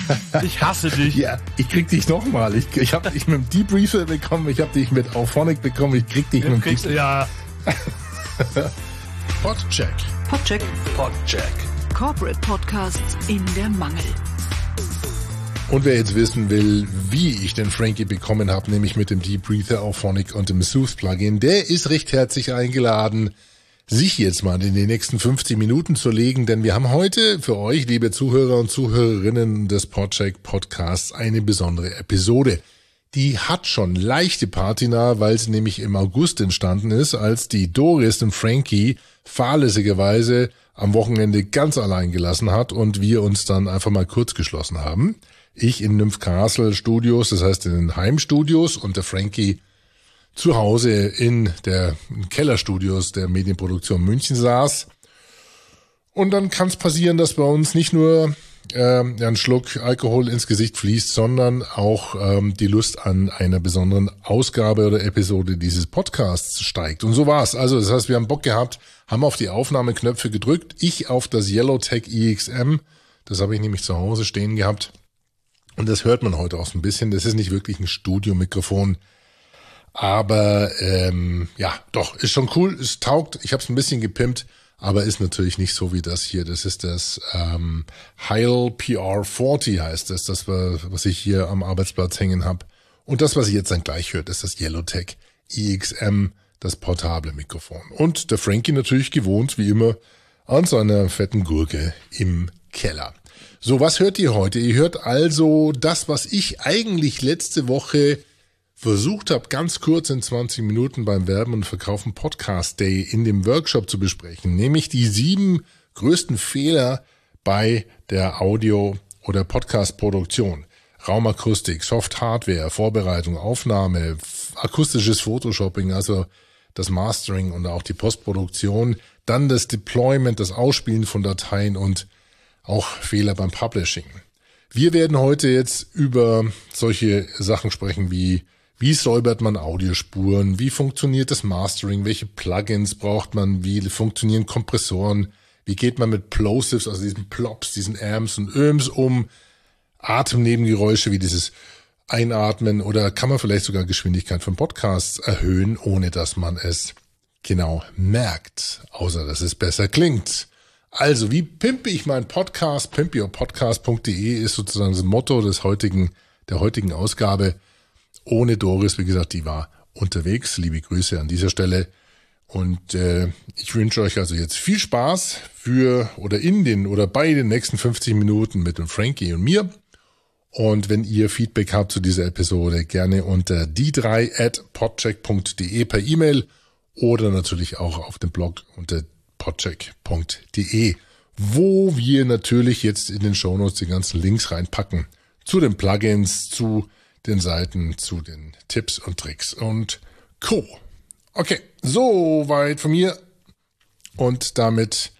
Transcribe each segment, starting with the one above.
Ich hasse dich. Ja, ich krieg dich nochmal. Ich, ich habe dich mit dem Debriefer bekommen, ich habe dich mit Auphonic bekommen, ich krieg dich Jetzt mit dem kriegst du, ja. Podcheck. Podcheck. Podcheck. Corporate Podcasts in der Mangel. Und wer jetzt wissen will, wie ich den Frankie bekommen habe, nämlich mit dem Debriether Auphonic und dem Soothe Plugin, der ist recht herzlich eingeladen, sich jetzt mal in die nächsten 50 Minuten zu legen, denn wir haben heute für euch, liebe Zuhörer und Zuhörerinnen des Podcheck Podcasts, eine besondere Episode. Die hat schon leichte Patina, weil sie nämlich im August entstanden ist, als die Doris und Frankie fahrlässigerweise am Wochenende ganz allein gelassen hat und wir uns dann einfach mal kurz geschlossen haben. Ich in Nymph Castle Studios, das heißt in den Heimstudios und der Frankie zu Hause in der Kellerstudios der Medienproduktion München saß. Und dann kann es passieren, dass bei uns nicht nur ähm, ein Schluck Alkohol ins Gesicht fließt, sondern auch ähm, die Lust an einer besonderen Ausgabe oder Episode dieses Podcasts steigt. Und so war's. Also das heißt, wir haben Bock gehabt, haben auf die Aufnahmeknöpfe gedrückt. Ich auf das Yellowtech EXM. Das habe ich nämlich zu Hause stehen gehabt. Und das hört man heute auch so ein bisschen. Das ist nicht wirklich ein Studiomikrofon. Aber ähm, ja, doch, ist schon cool, es taugt. Ich habe es ein bisschen gepimpt, aber ist natürlich nicht so wie das hier. Das ist das ähm, Heil PR40 heißt das, das was ich hier am Arbeitsplatz hängen habe. Und das, was ihr jetzt dann gleich hört, ist das Yellowtech EXM, das portable Mikrofon. Und der Frankie natürlich gewohnt, wie immer, an seiner fetten Gurke im Keller. So, was hört ihr heute? Ihr hört also das, was ich eigentlich letzte Woche versucht habe, ganz kurz in 20 Minuten beim Werben und Verkaufen Podcast Day in dem Workshop zu besprechen, nämlich die sieben größten Fehler bei der Audio- oder Podcast-Produktion. Raumakustik, Soft Hardware, Vorbereitung, Aufnahme, akustisches Photoshopping, also das Mastering und auch die Postproduktion, dann das Deployment, das Ausspielen von Dateien und auch Fehler beim Publishing. Wir werden heute jetzt über solche Sachen sprechen wie wie säubert man Audiospuren? Wie funktioniert das Mastering? Welche Plugins braucht man? Wie funktionieren Kompressoren? Wie geht man mit Plosives, also diesen Plops, diesen Amps und Öms um? Atemnebengeräusche wie dieses Einatmen oder kann man vielleicht sogar Geschwindigkeit von Podcasts erhöhen, ohne dass man es genau merkt, außer dass es besser klingt. Also, wie pimpe ich meinen Podcast? Pimpyourpodcast.de ist sozusagen das Motto des heutigen, der heutigen Ausgabe ohne Doris, wie gesagt, die war unterwegs. Liebe Grüße an dieser Stelle. Und äh, ich wünsche euch also jetzt viel Spaß für oder in den oder bei den nächsten 50 Minuten mit dem Frankie und mir. Und wenn ihr Feedback habt zu dieser Episode, gerne unter die3 at podcheck.de per E-Mail oder natürlich auch auf dem Blog unter podcheck.de, wo wir natürlich jetzt in den Shownotes die ganzen Links reinpacken zu den Plugins, zu den Seiten zu den Tipps und Tricks und Co. Okay, so weit von mir. Und damit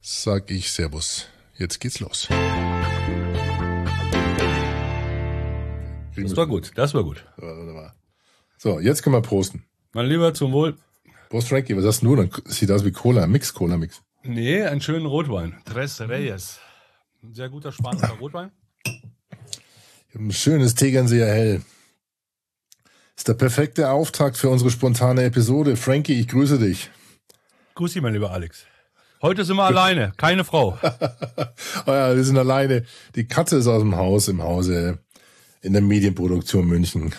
sage ich Servus. Jetzt geht's los. Das war gut, das war gut. So, jetzt können wir posten. Mein Lieber, zum Wohl. Prost, Frankie, was hast du? Dann sieht aus wie Cola, Mix-Cola-Mix. Nee, einen schönen Rotwein. Tres Reyes. Ein sehr guter spanischer Rotwein. Ein schönes Tegernseer Hell. Ist der perfekte Auftakt für unsere spontane Episode. Frankie, ich grüße dich. Grüß dich, mein lieber Alex. Heute sind wir alleine, keine Frau. oh ja, wir sind alleine. Die Katze ist aus dem Haus, im Hause, in der Medienproduktion München.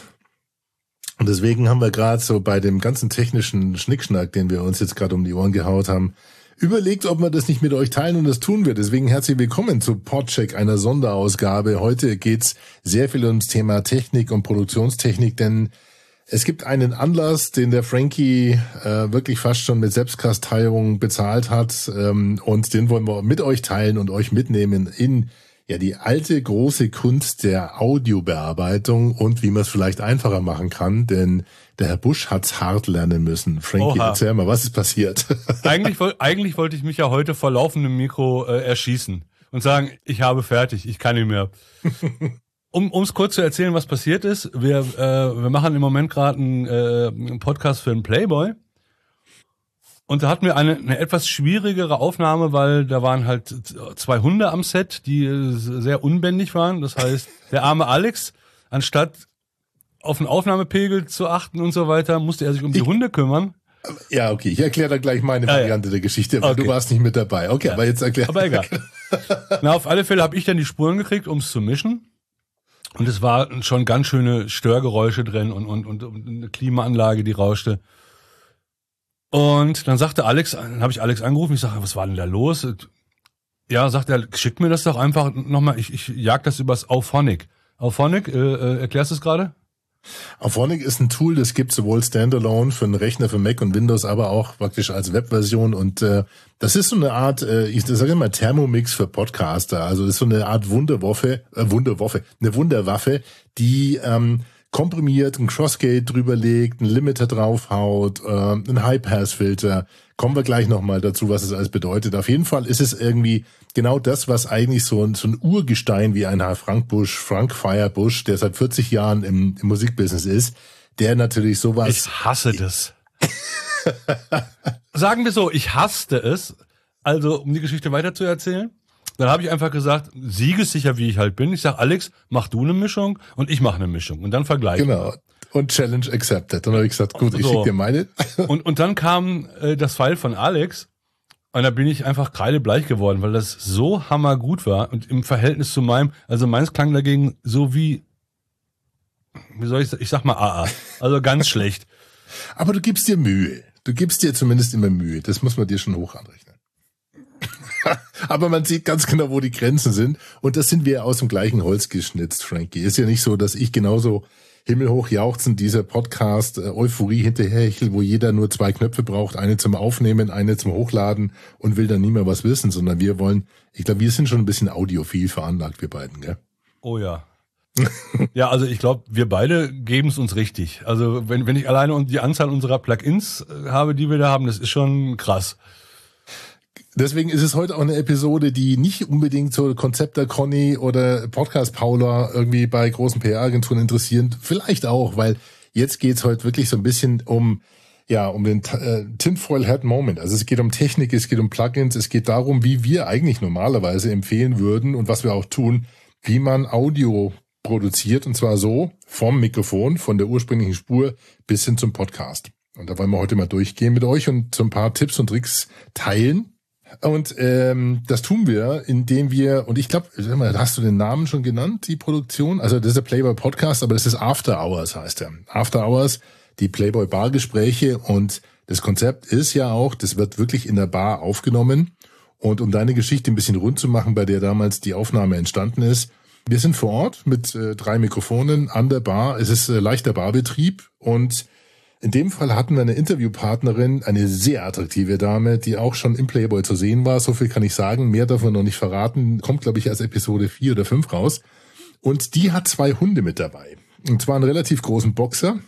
Und deswegen haben wir gerade so bei dem ganzen technischen Schnickschnack, den wir uns jetzt gerade um die Ohren gehaut haben, überlegt, ob wir das nicht mit euch teilen und das tun wir. Deswegen herzlich willkommen zu Podcheck, einer Sonderausgabe. Heute geht's sehr viel ums Thema Technik und Produktionstechnik, denn es gibt einen Anlass, den der Frankie äh, wirklich fast schon mit Selbstkasteiung bezahlt hat ähm, und den wollen wir mit euch teilen und euch mitnehmen in ja die alte große Kunst der Audiobearbeitung und wie man es vielleicht einfacher machen kann, denn der Herr Busch hat's hart lernen müssen. Frankie, Oha. erzähl mal, was ist passiert? eigentlich, eigentlich wollte ich mich ja heute vor laufendem Mikro äh, erschießen und sagen, ich habe fertig, ich kann nicht mehr. Um es kurz zu erzählen, was passiert ist, wir, äh, wir machen im Moment gerade einen, äh, einen Podcast für einen Playboy Und da hatten wir eine, eine etwas schwierigere Aufnahme, weil da waren halt zwei Hunde am Set, die äh, sehr unbändig waren. Das heißt, der arme Alex, anstatt auf den Aufnahmepegel zu achten und so weiter, musste er sich um die Ich- Hunde kümmern. Ja, okay, ich erkläre dann gleich meine Ja, ja. Variante der Geschichte, weil Okay. du warst nicht mit dabei. Okay, aber jetzt erklär. Aber egal. Na, auf alle Fälle habe ich dann die Spuren gekriegt, um es zu mischen. Und es war schon ganz schöne Störgeräusche drin und, und, und, und eine Klimaanlage, die rauschte. Und dann sagte Alex, dann habe ich Alex angerufen, ich sage, was war denn da los? Ja, sagt er, schick mir das doch einfach nochmal, ich, ich jag das übers Auphonic. Auphonic, äh, äh, erklärst du es gerade? Auphonic ist ein Tool, das gibt sowohl Standalone für einen Rechner für Mac und Windows, aber auch praktisch als Webversion. Und äh, das ist so eine Art, äh, ich sage immer Thermomix für Podcaster. Also das ist so eine Art Wunderwaffe, äh, Wunderwaffe, eine Wunderwaffe, die ähm, komprimiert, ein Crossgate drüber legt, ein Limiter draufhaut, äh, ein High-Pass-Filter. Kommen wir gleich nochmal dazu, was es alles bedeutet. Auf jeden Fall ist es irgendwie genau das, was eigentlich so ein, so ein Urgestein wie ein Herr Frank Busch, Frank Firebush, der seit 40 Jahren im, im Musikbusiness ist, der natürlich sowas Ich hasse das. Sagen wir so, ich hasste es. Also, um die Geschichte weiter zu erzählen, dann habe ich einfach gesagt, siegessicher wie ich halt bin. Ich sag, Alex, mach du eine Mischung und ich mache eine Mischung und dann vergleichen. Genau. Und Challenge accepted. Dann habe ich gesagt, gut, ich So. schicke dir meine. Und, und dann kam äh, das Pfeil von Alex und da bin ich einfach kreidebleich geworden, weil das so hammergut war und im Verhältnis zu meinem, also meins klang dagegen so wie, wie soll ich sagen, ich sag mal AA, also ganz schlecht. Aber du gibst dir Mühe. Du gibst dir zumindest immer Mühe. Das muss man dir schon hoch anrechnen. Aber man sieht ganz genau, wo die Grenzen sind. Und das sind wir aus dem gleichen Holz geschnitzt, Frankie. Ist ja nicht so, dass ich genauso himmelhoch jauchzend dieser Podcast äh, Euphorie hinterherhechel, wo jeder nur zwei Knöpfe braucht, eine zum Aufnehmen, eine zum Hochladen und will dann nie mehr was wissen, sondern wir wollen, ich glaube, wir sind schon ein bisschen audiophil veranlagt, wir beiden, gell? Oh ja. ja, also ich glaube, wir beide geben es uns richtig. Also wenn, wenn ich alleine die Anzahl unserer Plugins äh, habe, die wir da haben, das ist schon krass. Deswegen ist es heute auch eine Episode, die nicht unbedingt so Konzepter Conny oder Podcast Paula irgendwie bei großen PR-Agenturen interessieren. Vielleicht auch, weil jetzt geht's heute wirklich so ein bisschen um ja, um den äh, Tinfoil Hat Moment. Also es geht um Technik, es geht um Plugins, es geht darum, wie wir eigentlich normalerweise empfehlen würden und was wir auch tun, wie man Audio produziert und zwar so vom Mikrofon, von der ursprünglichen Spur bis hin zum Podcast. Und da wollen wir heute mal durchgehen mit euch und so ein paar Tipps und Tricks teilen. Und ähm, das tun wir, indem wir, und ich glaube, hast du den Namen schon genannt, die Produktion? Also das ist der Playboy Podcast, aber das ist After Hours, heißt er. After Hours, die Playboy Bargespräche und das Konzept ist ja auch, das wird wirklich in der Bar aufgenommen. Und um deine Geschichte ein bisschen rund zu machen, bei der damals die Aufnahme entstanden ist, wir sind vor Ort mit äh, drei Mikrofonen an der Bar. Es ist äh, leichter Barbetrieb und in dem Fall hatten wir eine Interviewpartnerin, eine sehr attraktive Dame, die auch schon im Playboy zu sehen war. So viel kann ich sagen. Mehr darf man noch nicht verraten. Kommt, glaube ich, als Episode 4 oder 5 raus. Und die hat zwei Hunde mit dabei. Und zwar einen relativ großen Boxer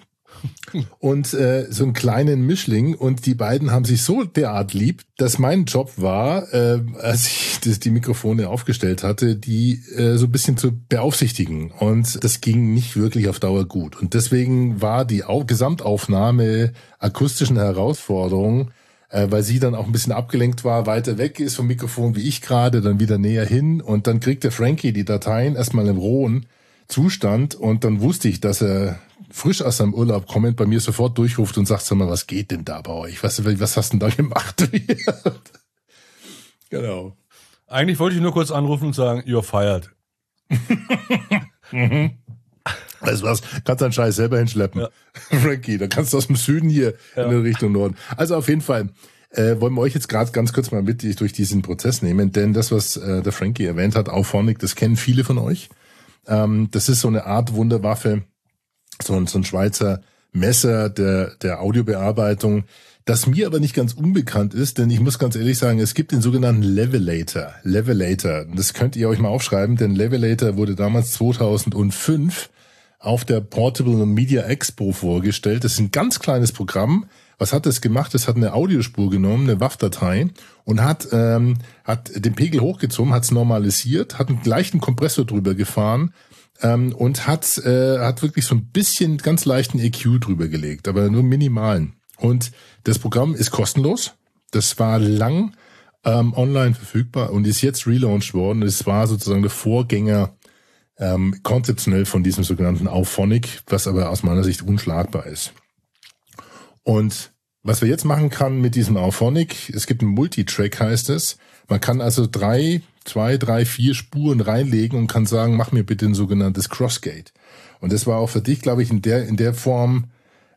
und äh, so einen kleinen Mischling. Und die beiden haben sich so derart lieb, dass mein Job war, äh, als ich das, die Mikrofone aufgestellt hatte, die äh, so ein bisschen zu beaufsichtigen. Und das ging nicht wirklich auf Dauer gut. Und deswegen war die Au Gesamtaufnahme akustischen Herausforderung, äh, weil sie dann auch ein bisschen abgelenkt war, weiter weg ist vom Mikrofon wie ich gerade, dann wieder näher hin. Und dann kriegt der Frankie die Dateien erstmal im rohen Zustand. Und dann wusste ich, dass er frisch aus seinem Urlaub kommend bei mir sofort durchruft und sagt, sag mal, was geht denn da bei euch? Was, was hast du denn da gemacht? genau. Eigentlich wollte ich nur kurz anrufen und sagen, you're fired. Weißt du was? Kannst deinen Scheiß selber hinschleppen. Ja. Frankie, da kannst du aus dem Süden hier Ja. in Richtung Norden. Also auf jeden Fall äh, wollen wir euch jetzt gerade ganz kurz mal mit durch diesen Prozess nehmen, denn das, was äh, der Frankie erwähnt hat, Auphonic, das kennen viele von euch. Ähm, das ist so eine Art Wunderwaffe, so ein, so ein Schweizer Messer der, der Audiobearbeitung, das mir aber nicht ganz unbekannt ist, denn ich muss ganz ehrlich sagen, es gibt den sogenannten Levelator. Levelator. Das könnt ihr euch mal aufschreiben, denn Levelator wurde damals 2005 auf der Portable Media Expo vorgestellt. Das ist ein ganz kleines Programm. Was hat das gemacht? Es hat eine Audiospur genommen, eine WAV-Datei und hat, ähm, hat den Pegel hochgezogen, hat es normalisiert, hat einen leichten Kompressor drüber gefahren ähm, und hat, äh, hat wirklich so ein bisschen ganz leichten EQ drüber gelegt, aber nur minimalen. Und das Programm ist kostenlos. Das war lang ähm, online verfügbar und ist jetzt relaunched worden. Es war sozusagen der Vorgänger ähm, konzeptionell von diesem sogenannten Auphonic, was aber aus meiner Sicht unschlagbar ist. Und was wir jetzt machen kann mit diesem Auphonic, es gibt ein Multitrack heißt es. Man kann also drei, zwei, drei, vier Spuren reinlegen und kann sagen, mach mir bitte ein sogenanntes Crossgate. Und das war auch für dich, glaube ich, in der, in der Form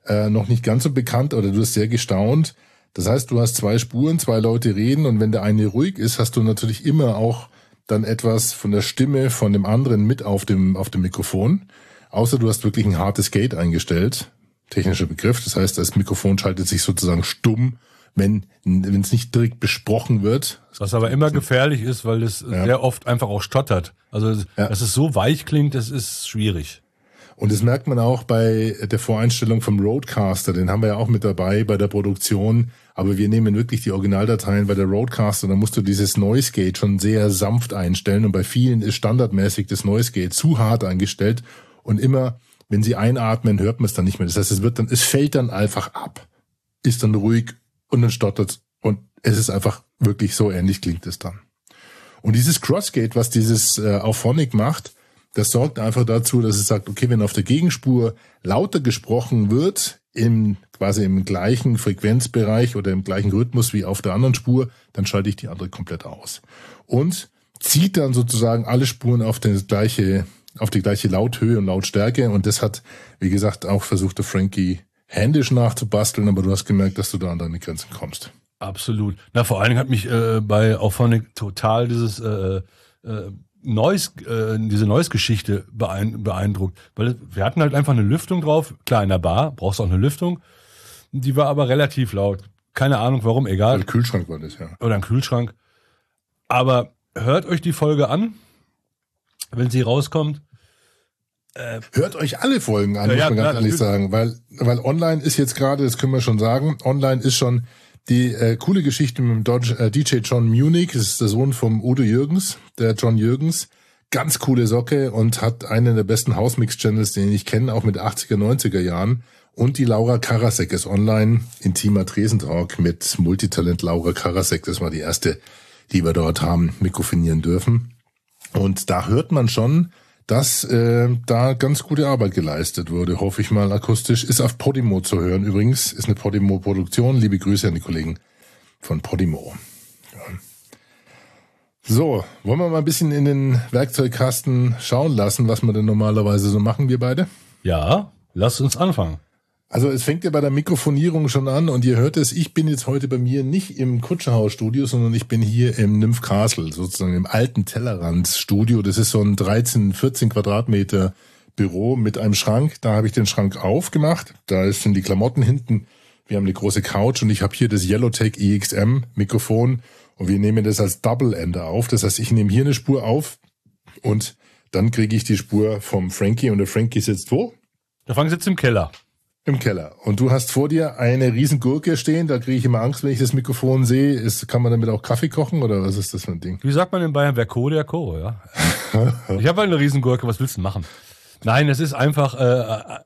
äh, noch nicht ganz so bekannt oder du hast sehr gestaunt. Das heißt, du hast zwei Spuren, zwei Leute reden und wenn der eine ruhig ist, hast du natürlich immer auch dann etwas von der Stimme von dem anderen mit auf dem, auf dem Mikrofon. Außer du hast wirklich ein hartes Gate eingestellt. Technischer Begriff. Das heißt, das Mikrofon schaltet sich sozusagen stumm, wenn, wenn es nicht direkt besprochen wird. Was aber immer gefährlich ist, weil es ja. sehr oft einfach auch stottert. Also, ja. dass es so weich klingt, das ist schwierig. Und das merkt man auch bei der Voreinstellung vom Roadcaster, den haben wir ja auch mit dabei bei der Produktion. Aber wir nehmen wirklich die Originaldateien bei der Roadcaster, da musst du dieses Noise Gate schon sehr sanft einstellen. Und bei vielen ist standardmäßig das Noise Gate zu hart eingestellt. Und immer, wenn sie einatmen, hört man es dann nicht mehr. Das heißt, es wird dann, es fällt dann einfach ab, ist dann ruhig und dann stottert Und es ist einfach wirklich so ähnlich klingt es dann. Und dieses Crossgate, was dieses äh, Auphonic macht, das sorgt einfach dazu, dass es sagt, okay, wenn auf der Gegenspur lauter gesprochen wird, im, quasi im gleichen Frequenzbereich oder im gleichen Rhythmus wie auf der anderen Spur, dann schalte ich die andere komplett aus. Und zieht dann sozusagen alle Spuren auf die gleiche, auf die gleiche Lauthöhe und Lautstärke. Und das hat, wie gesagt, auch versucht der Frankie händisch nachzubasteln, aber du hast gemerkt, dass du da an deine Grenzen kommst. Absolut. Na, vor allen Dingen hat mich äh, bei Auphonic total dieses äh, äh, Neues, äh, diese Neues-Geschichte beeindruckt. Weil wir hatten halt einfach eine Lüftung drauf. Klar, in der Bar brauchst du auch eine Lüftung. Die war aber relativ laut. Keine Ahnung warum, egal. Ein Kühlschrank war das, ja. Oder ein Kühlschrank. Aber hört euch die Folge an, wenn sie rauskommt. Äh, hört euch alle Folgen an, ja, muss man ja, ganz ehrlich sagen. Weil, weil online ist jetzt gerade, das können wir schon sagen, online ist schon die äh, coole Geschichte mit dem äh, DJ John Munich, das ist der Sohn vom Udo Jürgens, der John Jürgens. Ganz coole Socke und hat einen der besten Hausmix-Channels, den ich kenne, auch mit 80er, 90er Jahren. Und die Laura Karasek ist online, intimer Tresentalk mit Multitalent Laura Karasek. Das war die erste, die wir dort haben mikrofonieren dürfen. Und da hört man schon, dass äh, da ganz gute Arbeit geleistet wurde, hoffe ich mal akustisch. Ist auf Podimo zu hören übrigens, ist eine Podimo-Produktion. Liebe Grüße an die Kollegen von Podimo. Ja. So, wollen wir mal ein bisschen in den Werkzeugkasten schauen lassen, was wir denn normalerweise so machen, wir beide? Ja, lass uns anfangen. Also es fängt ja bei der Mikrofonierung schon an und ihr hört es, ich bin jetzt heute bei mir nicht im Kutscherhaus-Studio, sondern ich bin hier im Nymph Castle, sozusagen im alten Tellerrand-Studio. Das ist so ein 13, 14 Quadratmeter Büro mit einem Schrank. Da habe ich den Schrank aufgemacht. Da sind die Klamotten hinten. Wir haben eine große Couch und ich habe hier das Yellowtech EXM Mikrofon und wir nehmen das als Double Ender auf. Das heißt, ich nehme hier eine Spur auf und dann kriege ich die Spur vom Frankie und der Frankie sitzt wo? Der Frankie sitzt im Keller. Im Keller. Und du hast vor dir eine riesen Gurke stehen, da kriege ich immer Angst, wenn ich das Mikrofon sehe. Ist, kann man damit auch Kaffee kochen oder was ist das für ein Ding? Wie sagt man in Bayern, wer Co, der Co, ja? ich habe halt eine riesen Gurke, was willst du machen? Nein, es ist einfach, äh, äh,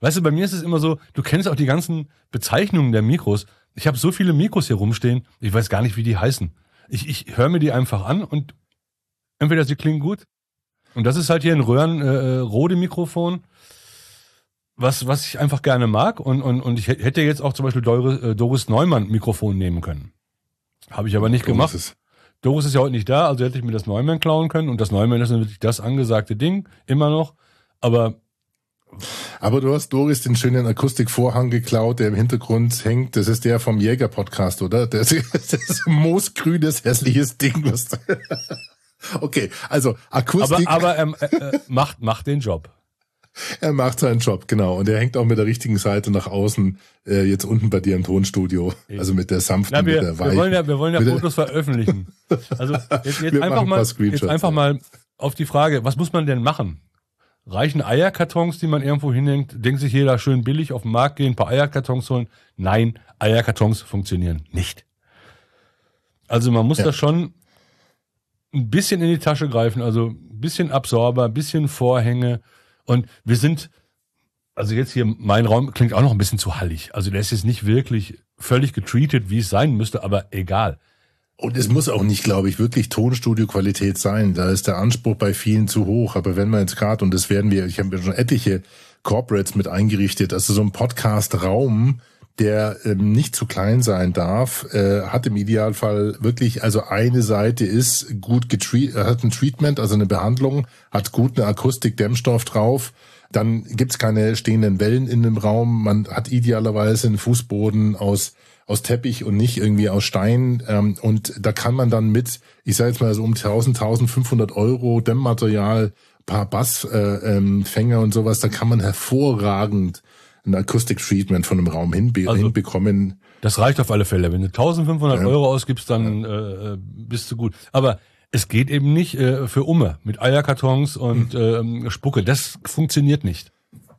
weißt du, bei mir ist es immer so, du kennst auch die ganzen Bezeichnungen der Mikros. Ich habe so viele Mikros hier rumstehen, ich weiß gar nicht, wie die heißen. Ich, ich höre mir die einfach an und entweder sie klingen gut. Und das ist halt hier ein Röhren-Rode-Mikrofon. Äh, was, was ich einfach gerne mag. Und, und, und ich hätte jetzt auch zum Beispiel Doris, äh, Doris Neumann Mikrofon nehmen können. Habe ich aber nicht Doris gemacht. Ist Doris ist ja heute nicht da, also hätte ich mir das Neumann klauen können. Und das Neumann ist natürlich das angesagte Ding, immer noch. Aber aber du hast Doris den schönen Akustikvorhang geklaut, der im Hintergrund hängt. Das ist der vom Jäger-Podcast, oder? Das ist, das ist moosgrünes, hässliches Ding. Was okay, also Akustik. Aber, aber ähm, äh, äh, macht, macht den Job. Er macht seinen Job, genau. Und er hängt auch mit der richtigen Seite nach außen, äh, jetzt unten bei dir im Tonstudio. Also mit der sanften, Na, wir, mit der weichen. Wir wollen ja, wir wollen ja Fotos veröffentlichen. Also jetzt, jetzt einfach mal, jetzt einfach mal auf die Frage, was muss man denn machen? Reichen Eierkartons, die man irgendwo hinhängt? Denkt sich jeder schön billig auf den Markt gehen, ein paar Eierkartons holen? Nein, Eierkartons funktionieren nicht. Also man muss ja. da schon ein bisschen in die Tasche greifen, also ein bisschen Absorber, ein bisschen Vorhänge, und wir sind, also jetzt hier, mein Raum klingt auch noch ein bisschen zu hallig. Also der ist jetzt nicht wirklich völlig getreatet, wie es sein müsste, aber egal. Und es muss auch nicht, glaube ich, wirklich Tonstudio-Qualität sein. Da ist der Anspruch bei vielen zu hoch. Aber wenn man jetzt gerade, und das werden wir, ich habe ja schon etliche Corporates mit eingerichtet, also so ein Podcast-Raum, der ähm, nicht zu klein sein darf, äh, hat im Idealfall wirklich, also eine Seite ist gut getreat, hat ein Treatment, also eine Behandlung, hat gut eine Akustik-Dämmstoff drauf, dann gibt's keine stehenden Wellen in dem Raum, man hat idealerweise einen Fußboden aus aus Teppich und nicht irgendwie aus Stein. Ähm, und da kann man dann mit, ich sage jetzt mal so um 1000, 1500 Euro Dämmmaterial, paar Bassfänger äh, ähm, und sowas, da kann man hervorragend ein Akustik-Treatment von einem Raum hinbe also, hinbekommen. Das reicht auf alle Fälle. Wenn du 1500 ja. Euro ausgibst, dann ja. äh, bist du gut. Aber es geht eben nicht äh, für Umme mit Eierkartons und mhm. äh, Spucke. Das funktioniert nicht.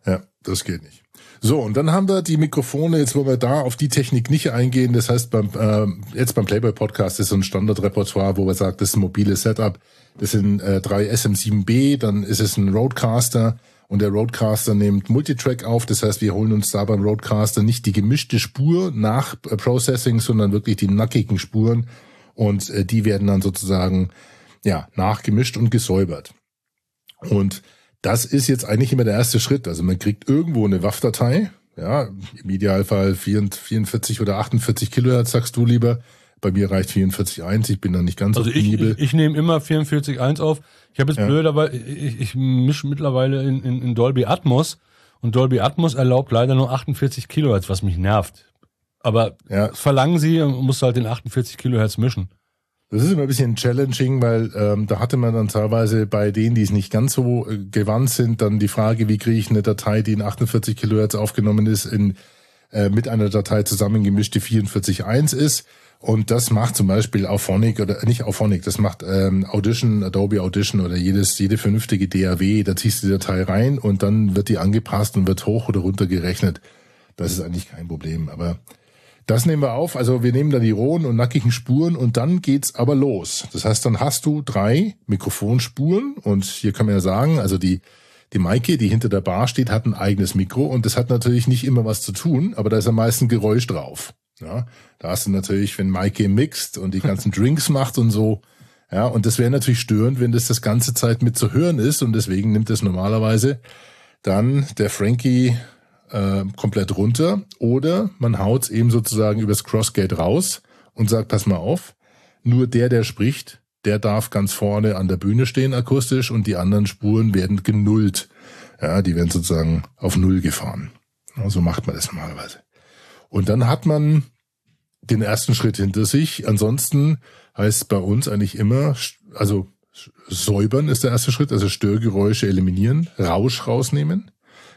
Ja, das geht nicht. So, und dann haben wir die Mikrofone, jetzt wollen wir da auf die Technik nicht eingehen. Das heißt, beim, äh, jetzt beim Playboy Podcast ist so ein Standardrepertoire, wo man sagt, das ist ein mobiles Setup. Das sind äh, drei SM7B, dann ist es ein Roadcaster und der Roadcaster nimmt Multitrack auf. Das heißt, wir holen uns da beim Roadcaster nicht die gemischte Spur nach äh, Processing, sondern wirklich die nackigen Spuren und äh, die werden dann sozusagen ja nachgemischt und gesäubert. Und das ist jetzt eigentlich immer der erste Schritt. Also man kriegt irgendwo eine WAV-Datei, ja, im Idealfall 44 oder 48 Kilohertz, sagst du lieber. Bei mir reicht 44.1, ich bin da nicht ganz also. Ich, ich, ich nehme immer 44.1 auf. Ich habe jetzt ja. blöd, aber ich, ich mische mittlerweile in, in, in Dolby Atmos und Dolby Atmos erlaubt leider nur 48 Kilohertz, was mich nervt. Aber ja. verlangen sie, musst du halt den 48 Kilohertz mischen. Das ist immer ein bisschen challenging, weil ähm, da hatte man dann teilweise bei denen, die es nicht ganz so äh, gewandt sind, dann die Frage, wie kriege ich eine Datei, die in 48 Kilohertz aufgenommen ist, in äh, mit einer Datei zusammengemischt, die 44.1 ist. Und das macht zum Beispiel Auphonic oder nicht Auphonic, das macht ähm, Audition, Adobe Audition oder jedes, jede vernünftige DAW, da ziehst du die Datei rein und dann wird die angepasst und wird hoch oder runter gerechnet. Das ist eigentlich kein Problem. Aber das nehmen wir auf. Also wir nehmen da die rohen und nackigen Spuren und dann geht's aber los. Das heißt, dann hast du drei Mikrofonspuren und hier kann man ja sagen, also die die Maike, die hinter der Bar steht, hat ein eigenes Mikro und das hat natürlich nicht immer was zu tun, aber da ist am meisten Geräusch drauf. Ja, da hast du natürlich, wenn Maike mixt und die ganzen Drinks macht und so, ja, und das wäre natürlich störend, wenn das das ganze Zeit mit zu hören ist und deswegen nimmt es normalerweise dann der Frankie äh, komplett runter oder man haut eben sozusagen übers Crossgate raus und sagt, pass mal auf, nur der, der spricht, der darf ganz vorne an der Bühne stehen akustisch und die anderen Spuren werden genullt. Ja, die werden sozusagen auf Null gefahren. So macht man das normalerweise. Und dann hat man den ersten Schritt hinter sich. Ansonsten heißt bei uns eigentlich immer, also säubern ist der erste Schritt, also Störgeräusche eliminieren, Rausch rausnehmen.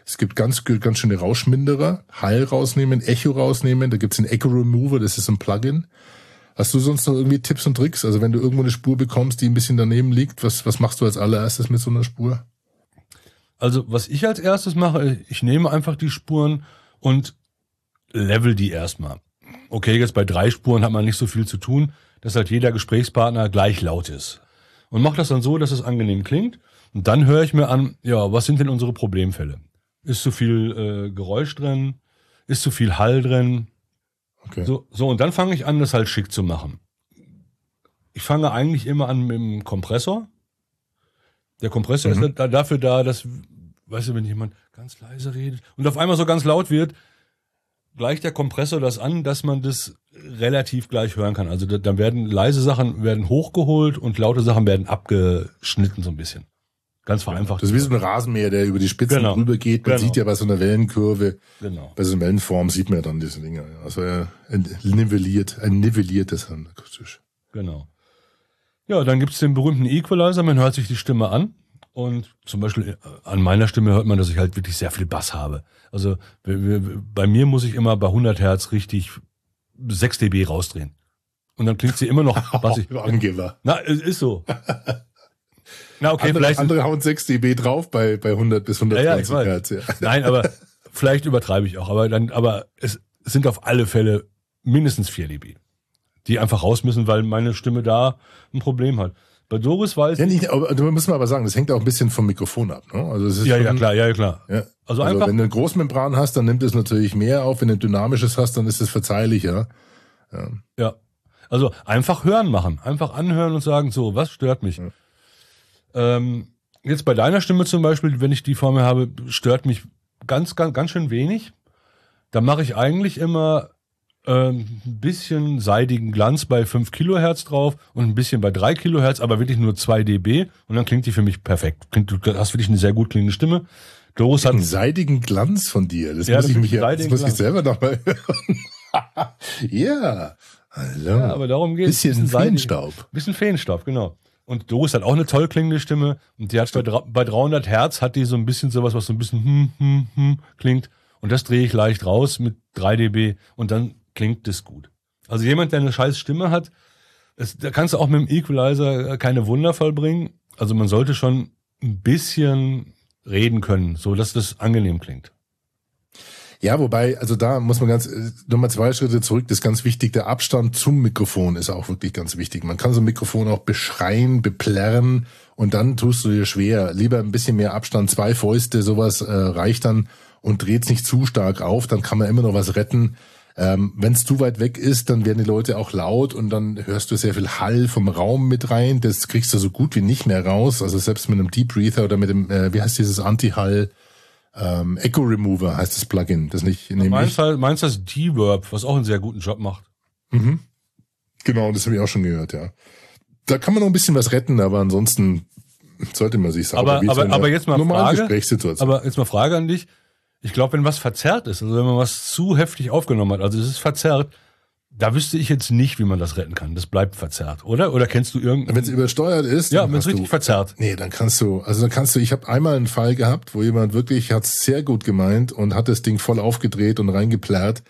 Es gibt ganz, ganz schöne Rauschminderer, Hall rausnehmen, Echo rausnehmen. Da gibt's den Echo Remover, das ist ein Plugin. Hast du sonst noch irgendwie Tipps und Tricks? Also wenn du irgendwo eine Spur bekommst, die ein bisschen daneben liegt, was, was machst du als allererstes mit so einer Spur? Also was ich als erstes mache, ich nehme einfach die Spuren und level die erstmal. Okay, jetzt bei drei Spuren hat man nicht so viel zu tun, dass halt jeder Gesprächspartner gleich laut ist. Und mache das dann so, dass es angenehm klingt. Und dann höre ich mir an, ja, was sind denn unsere Problemfälle? Ist zu viel äh, Geräusch drin? Ist zu viel Hall drin? Okay. So, so, und dann fange ich an, das halt schick zu machen. Ich fange eigentlich immer an mit dem Kompressor. Der Kompressor mhm. ist da, dafür da, dass, weißt du, wenn jemand ganz leise redet und auf einmal so ganz laut wird, gleicht der Kompressor das an, dass man das relativ gleich hören kann. Also dann werden leise Sachen werden hochgeholt und laute Sachen werden abgeschnitten so ein bisschen. Ganz vereinfacht. Das ist wie so ein Rasenmäher, der über die Spitzen genau. drüber geht. Man genau. sieht ja bei so einer Wellenkurve, genau. bei so einer Wellenform sieht man ja dann diese Dinge. Also er nivelliert, ein nivelliertes akustisch. Genau. Ja, dann gibt's den berühmten Equalizer, man hört sich die Stimme an. Und zum Beispiel äh, an meiner Stimme hört man, dass ich halt wirklich sehr viel Bass habe. Also bei mir muss ich immer bei 100 Hertz richtig 6 dB rausdrehen. Und dann klingt sie immer noch bassig. Angeber. Na, es ist so. Na, okay, andere, vielleicht. Andere hauen 6 dB drauf bei, bei 100 bis 120 ja, ja, Hertz, ja. Nein, aber vielleicht übertreibe ich auch. Aber dann, aber es sind auf alle Fälle mindestens 4 dB, die einfach raus müssen, weil meine Stimme da ein Problem hat. Bei Doris weiß Ja, ich. nicht, aber, da muss man aber sagen, das hängt auch ein bisschen vom Mikrofon ab. Ne? Also es ist Ja, schon, ja, klar, ja, ja, klar. Ja. Also Also, einfach- wenn du eine Großmembran hast, dann nimmt es natürlich mehr auf. Wenn du ein dynamisches hast, dann ist es verzeihlicher. Ja. Also einfach hören machen. Einfach anhören und sagen, so, was stört mich? Ähm, jetzt bei deiner Stimme zum Beispiel, wenn ich die vor mir habe, stört mich ganz, ganz, ganz schön wenig. Da mache ich eigentlich immer ähm, ein bisschen seidigen Glanz bei 5 Kilohertz drauf und ein bisschen bei 3 Kilohertz, aber wirklich nur 2 dB und dann klingt die für mich perfekt. Klingt, du hast wirklich eine sehr gut klingende Stimme. Doris hat Einen seidigen Glanz von dir. Das Ja, muss das ich mich ja, das muss ich selber nochmal hören. ja. Hallo. Ja, aber darum geht's. Bisschen seidig. Feenstaub. Bisschen Feenstaub, genau. Und Doris hat auch eine toll klingende Stimme. Und die hat bei, bei 300 Hertz hat die so ein bisschen sowas, was so ein bisschen hm, hm, hm klingt. Und das drehe ich leicht raus mit 3 dB und dann klingt es gut. Also jemand, der eine scheiß Stimme hat, es, da kannst du auch mit dem Equalizer äh, keine Wunder vollbringen. Also man sollte schon ein bisschen reden können, so dass das angenehm klingt. Ja, wobei, also da muss man ganz, äh, nochmal zwei Schritte zurück, das ist ganz wichtig, der Abstand zum Mikrofon ist auch wirklich ganz wichtig. Man kann so ein Mikrofon auch beschreien, beplärren und dann tust du dir schwer. Lieber ein bisschen mehr Abstand, zwei Fäuste, sowas äh, reicht dann und dreht's nicht zu stark auf, dann kann man immer noch was retten. Ähm, Wenn es zu weit weg ist, dann werden die Leute auch laut und dann hörst du sehr viel Hall vom Raum mit rein. Das kriegst du so gut wie nicht mehr raus. Also selbst mit einem Deep Breather oder mit dem, äh, wie heißt dieses Anti-Hall? Ähm, Echo Remover heißt das Plugin. Das nicht, nämlich, Meinst du meinst das D-Verb, was auch einen sehr guten Job macht? genau, das habe ich auch schon gehört, ja. Da kann man noch ein bisschen was retten, aber ansonsten sollte man sich sauber Aber- aber- aber jetzt mal Frage. Aber jetzt mal Frage an dich. Ich glaube, wenn was verzerrt ist, also wenn man was zu heftig aufgenommen hat, also es ist verzerrt, da wüsste ich jetzt nicht, wie man das retten kann. Das bleibt verzerrt, oder? Oder kennst du irgendeinen? Wenn es übersteuert ist, Ja, wenn es richtig du, verzerrt. Nee, dann kannst du, also dann kannst du, ich habe einmal einen Fall gehabt, wo jemand wirklich hat's sehr gut gemeint und hat das Ding voll aufgedreht und reingeplärrt.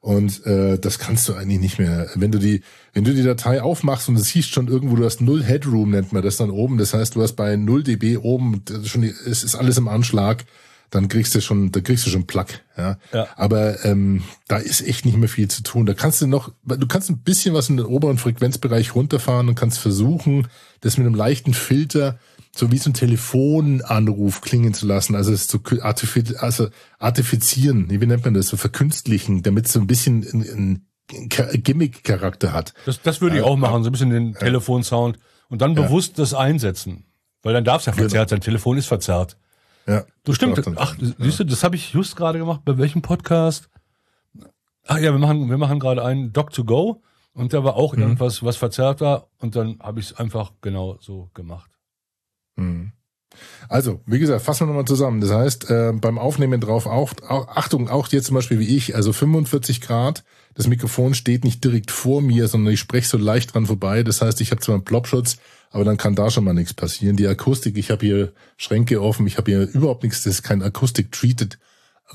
Und äh, das kannst du eigentlich nicht mehr. Wenn du die, wenn du die Datei aufmachst und du siehst schon irgendwo, du hast null Headroom, nennt man das dann oben. Das heißt, du hast bei 0 dB oben, schon, die- es ist alles im Anschlag, dann kriegst du schon, da kriegst du schon Plack. Ja. Ja. Aber ähm, da ist echt nicht mehr viel zu tun. Da kannst du noch, du kannst ein bisschen was in den oberen Frequenzbereich runterfahren und kannst versuchen, das mit einem leichten Filter so wie so ein Telefonanruf klingen zu lassen, also es zu artifiz also artifizieren, wie nennt man das, so verkünstlichen, damit es so ein bisschen einen, einen Ka- Gimmick-Charakter hat. Das, das würde ich auch machen, so ein bisschen den Telefonsound und dann bewusst das einsetzen. Weil dann darf es ja verzerrt sein. Telefon ist verzerrt. Ja, Du stimmt. Das dann- Ach, siehst du, das habe ich just gerade gemacht. Bei welchem Podcast? Ach ja, wir machen, wir machen gerade einen Doc to Go und da war auch Mhm. irgendwas, was verzerrt war und dann habe ich es einfach genau so gemacht. Mhm. Also, wie gesagt, fassen wir nochmal zusammen. Das heißt, äh, beim Aufnehmen drauf auch, auch, Achtung, auch jetzt zum Beispiel wie ich, also 45 Grad, das Mikrofon steht nicht direkt vor mir, sondern ich spreche so leicht dran vorbei. Das heißt, ich habe zwar einen Plopschutz, aber dann kann da schon mal nichts passieren. Die Akustik, ich habe hier Schränke offen, ich habe hier überhaupt nichts, das ist kein Akustik-treated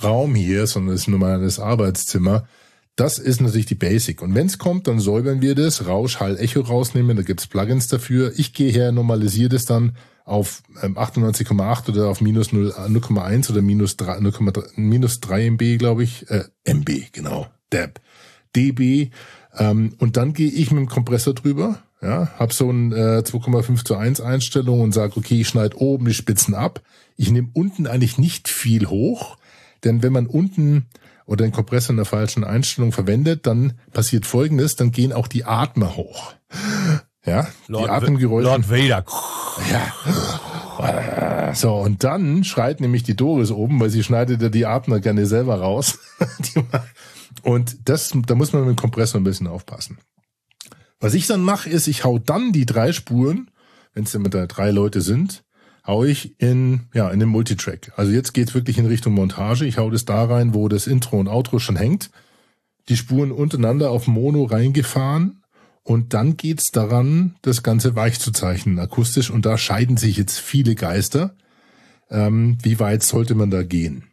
Raum hier, sondern das ist nur mal das Arbeitszimmer. Das ist natürlich die Basic. Und wenn es kommt, dann säubern wir das, Rausch, Hall, Echo rausnehmen, da gibt's Plugins dafür. Ich gehe her, normalisiere das dann auf ähm, 98,8 oder auf minus 0 äh, 0,1 oder minus 3, 0,3, minus 3 MB, glaube ich. Äh, MB, genau. Dab. dB. Ähm, und dann gehe ich mit dem Kompressor drüber, ja, hab so ein äh, 2,5 zu 1 Einstellung und sage, okay, ich schneide oben die Spitzen ab. Ich nehme unten eigentlich nicht viel hoch, denn wenn man unten oder den Kompressor in der falschen Einstellung verwendet, dann passiert Folgendes, dann gehen auch die Atmer hoch. Ja, die Atemgeräusche. Lord Vader. Ja. So, und dann schreit nämlich die Doris oben, weil sie schneidet ja die Atmer gerne selber raus. Und das, da muss man mit dem Kompressor ein bisschen aufpassen. Was ich dann mache, ist, ich hau dann die drei Spuren, wenn es immer da drei Leute sind, hau ich in, ja, in den Multitrack. Also jetzt geht's wirklich in Richtung Montage. Ich hau das da rein, wo das Intro und Outro schon hängt. Die Spuren untereinander auf Mono reingefahren. Und dann geht's daran, das Ganze weich zu zeichnen, akustisch. Und da scheiden sich jetzt viele Geister. Ähm, wie weit sollte man da gehen?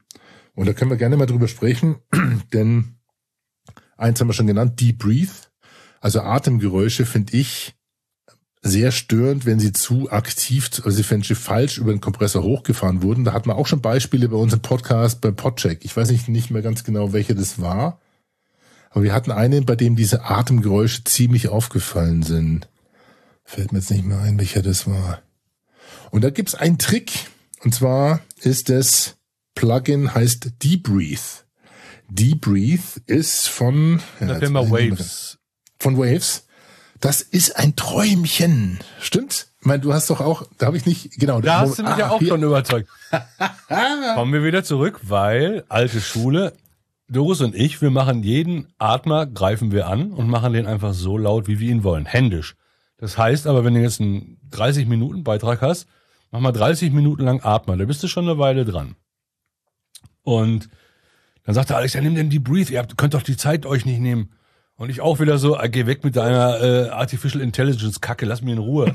Und da können wir gerne mal drüber sprechen, denn eins haben wir schon genannt, Deep Breathe. Also Atemgeräusche finde ich sehr störend, wenn sie zu aktiv, also wenn sie falsch über den Kompressor hochgefahren wurden. Da hat man auch schon Beispiele bei unserem Podcast bei Podcheck. Ich weiß nicht, nicht mehr ganz genau, welche das war. Aber wir hatten einen, bei dem diese Atemgeräusche ziemlich aufgefallen sind. Fällt mir jetzt nicht mehr ein, welcher das war. Und da gibt's einen Trick. Und zwar ist das Plugin heißt Debrief. Debrief ist von Ja, der Firma. Waves. Von Waves. Das ist ein Träumchen. Stimmt's? Ich meine, du hast doch auch, da habe ich nicht, genau. Da hast du mich ja ah, auch hier- schon überzeugt. Kommen wir wieder zurück, weil alte Schule, Doris und ich, wir machen jeden Atmer, greifen wir an und machen den einfach so laut, wie wir ihn wollen, händisch. Das heißt aber, wenn du jetzt einen 30 Minuten Beitrag hast, mach mal 30 Minuten lang Atmer, da bist du schon eine Weile dran. Und dann sagte Alex, ja nimm denn die Breathe, ihr könnt doch die Zeit euch nicht nehmen. Und ich auch wieder so, äh, geh weg mit deiner äh, Artificial Intelligence Kacke, lass mich in Ruhe.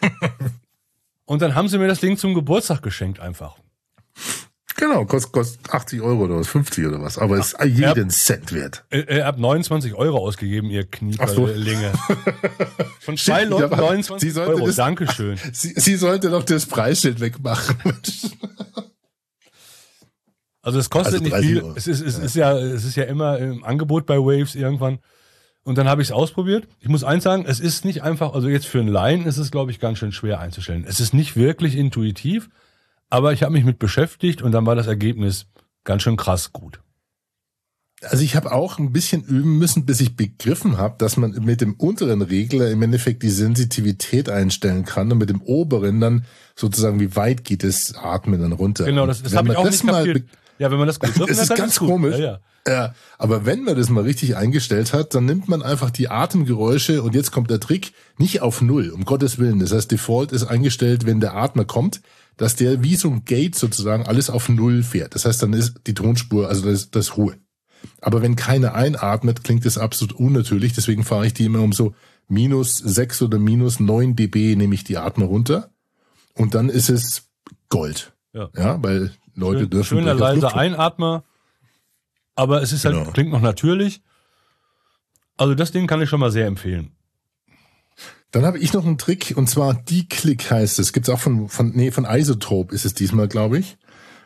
Und dann haben sie mir das Ding zum Geburtstag geschenkt einfach. Genau, kostet, kostet 80 Euro oder was, 50 oder was. Aber ist jeden Cent wert. Äh, Ihr habt 29 Euro ausgegeben, ihr Ach so. Knieperlinge. Von zwei Leuten aber 29 sie sollte Euro. das- Dankeschön. Sie, sie sollte doch das Preisschild wegmachen. Also es kostet Also nicht 30 viel. Euro. Es ist, es ist ja, es ist ja immer im Angebot bei Waves irgendwann. Und dann habe ich es ausprobiert. Ich muss eins sagen, es ist nicht einfach, also jetzt für einen Laien ist es, glaube ich, ganz schön schwer einzustellen. Es ist nicht wirklich intuitiv, aber ich habe mich mit beschäftigt und dann war das Ergebnis ganz schön krass gut. Also ich habe auch ein bisschen üben müssen, bis ich begriffen habe, dass man mit dem unteren Regler im Endeffekt die Sensitivität einstellen kann und mit dem oberen dann sozusagen, wie weit geht das Atmen dann runter. Genau, das, das habe ich auch das nicht kapiert. Ja, wenn man das begriffen Es hat, ist ganz gut. komisch. Ja, ja. Ja, aber wenn man das mal richtig eingestellt hat, dann nimmt man einfach die Atemgeräusche und jetzt kommt der Trick, nicht auf Null, um Gottes Willen. Das heißt, Default ist eingestellt, wenn der Atmer kommt, dass der wie so ein Gate sozusagen alles auf Null fährt. Das heißt, dann ist die Tonspur, also das, das ist Ruhe. Aber wenn keiner einatmet, klingt das absolut unnatürlich. Deswegen fahre ich die immer um so minus sechs oder minus neun dB nehme ich die Atmer runter. Und dann ist es Gold. Ja. Ja, weil Leute Schön, dürfen schöner leiser. Einatmer. Aber es ist halt, Genau. klingt noch natürlich. Also das Ding kann ich schon mal sehr empfehlen. Dann habe ich noch einen Trick und zwar D-Click heißt es. Gibt's auch von von nee von Isotope ist es diesmal glaube ich.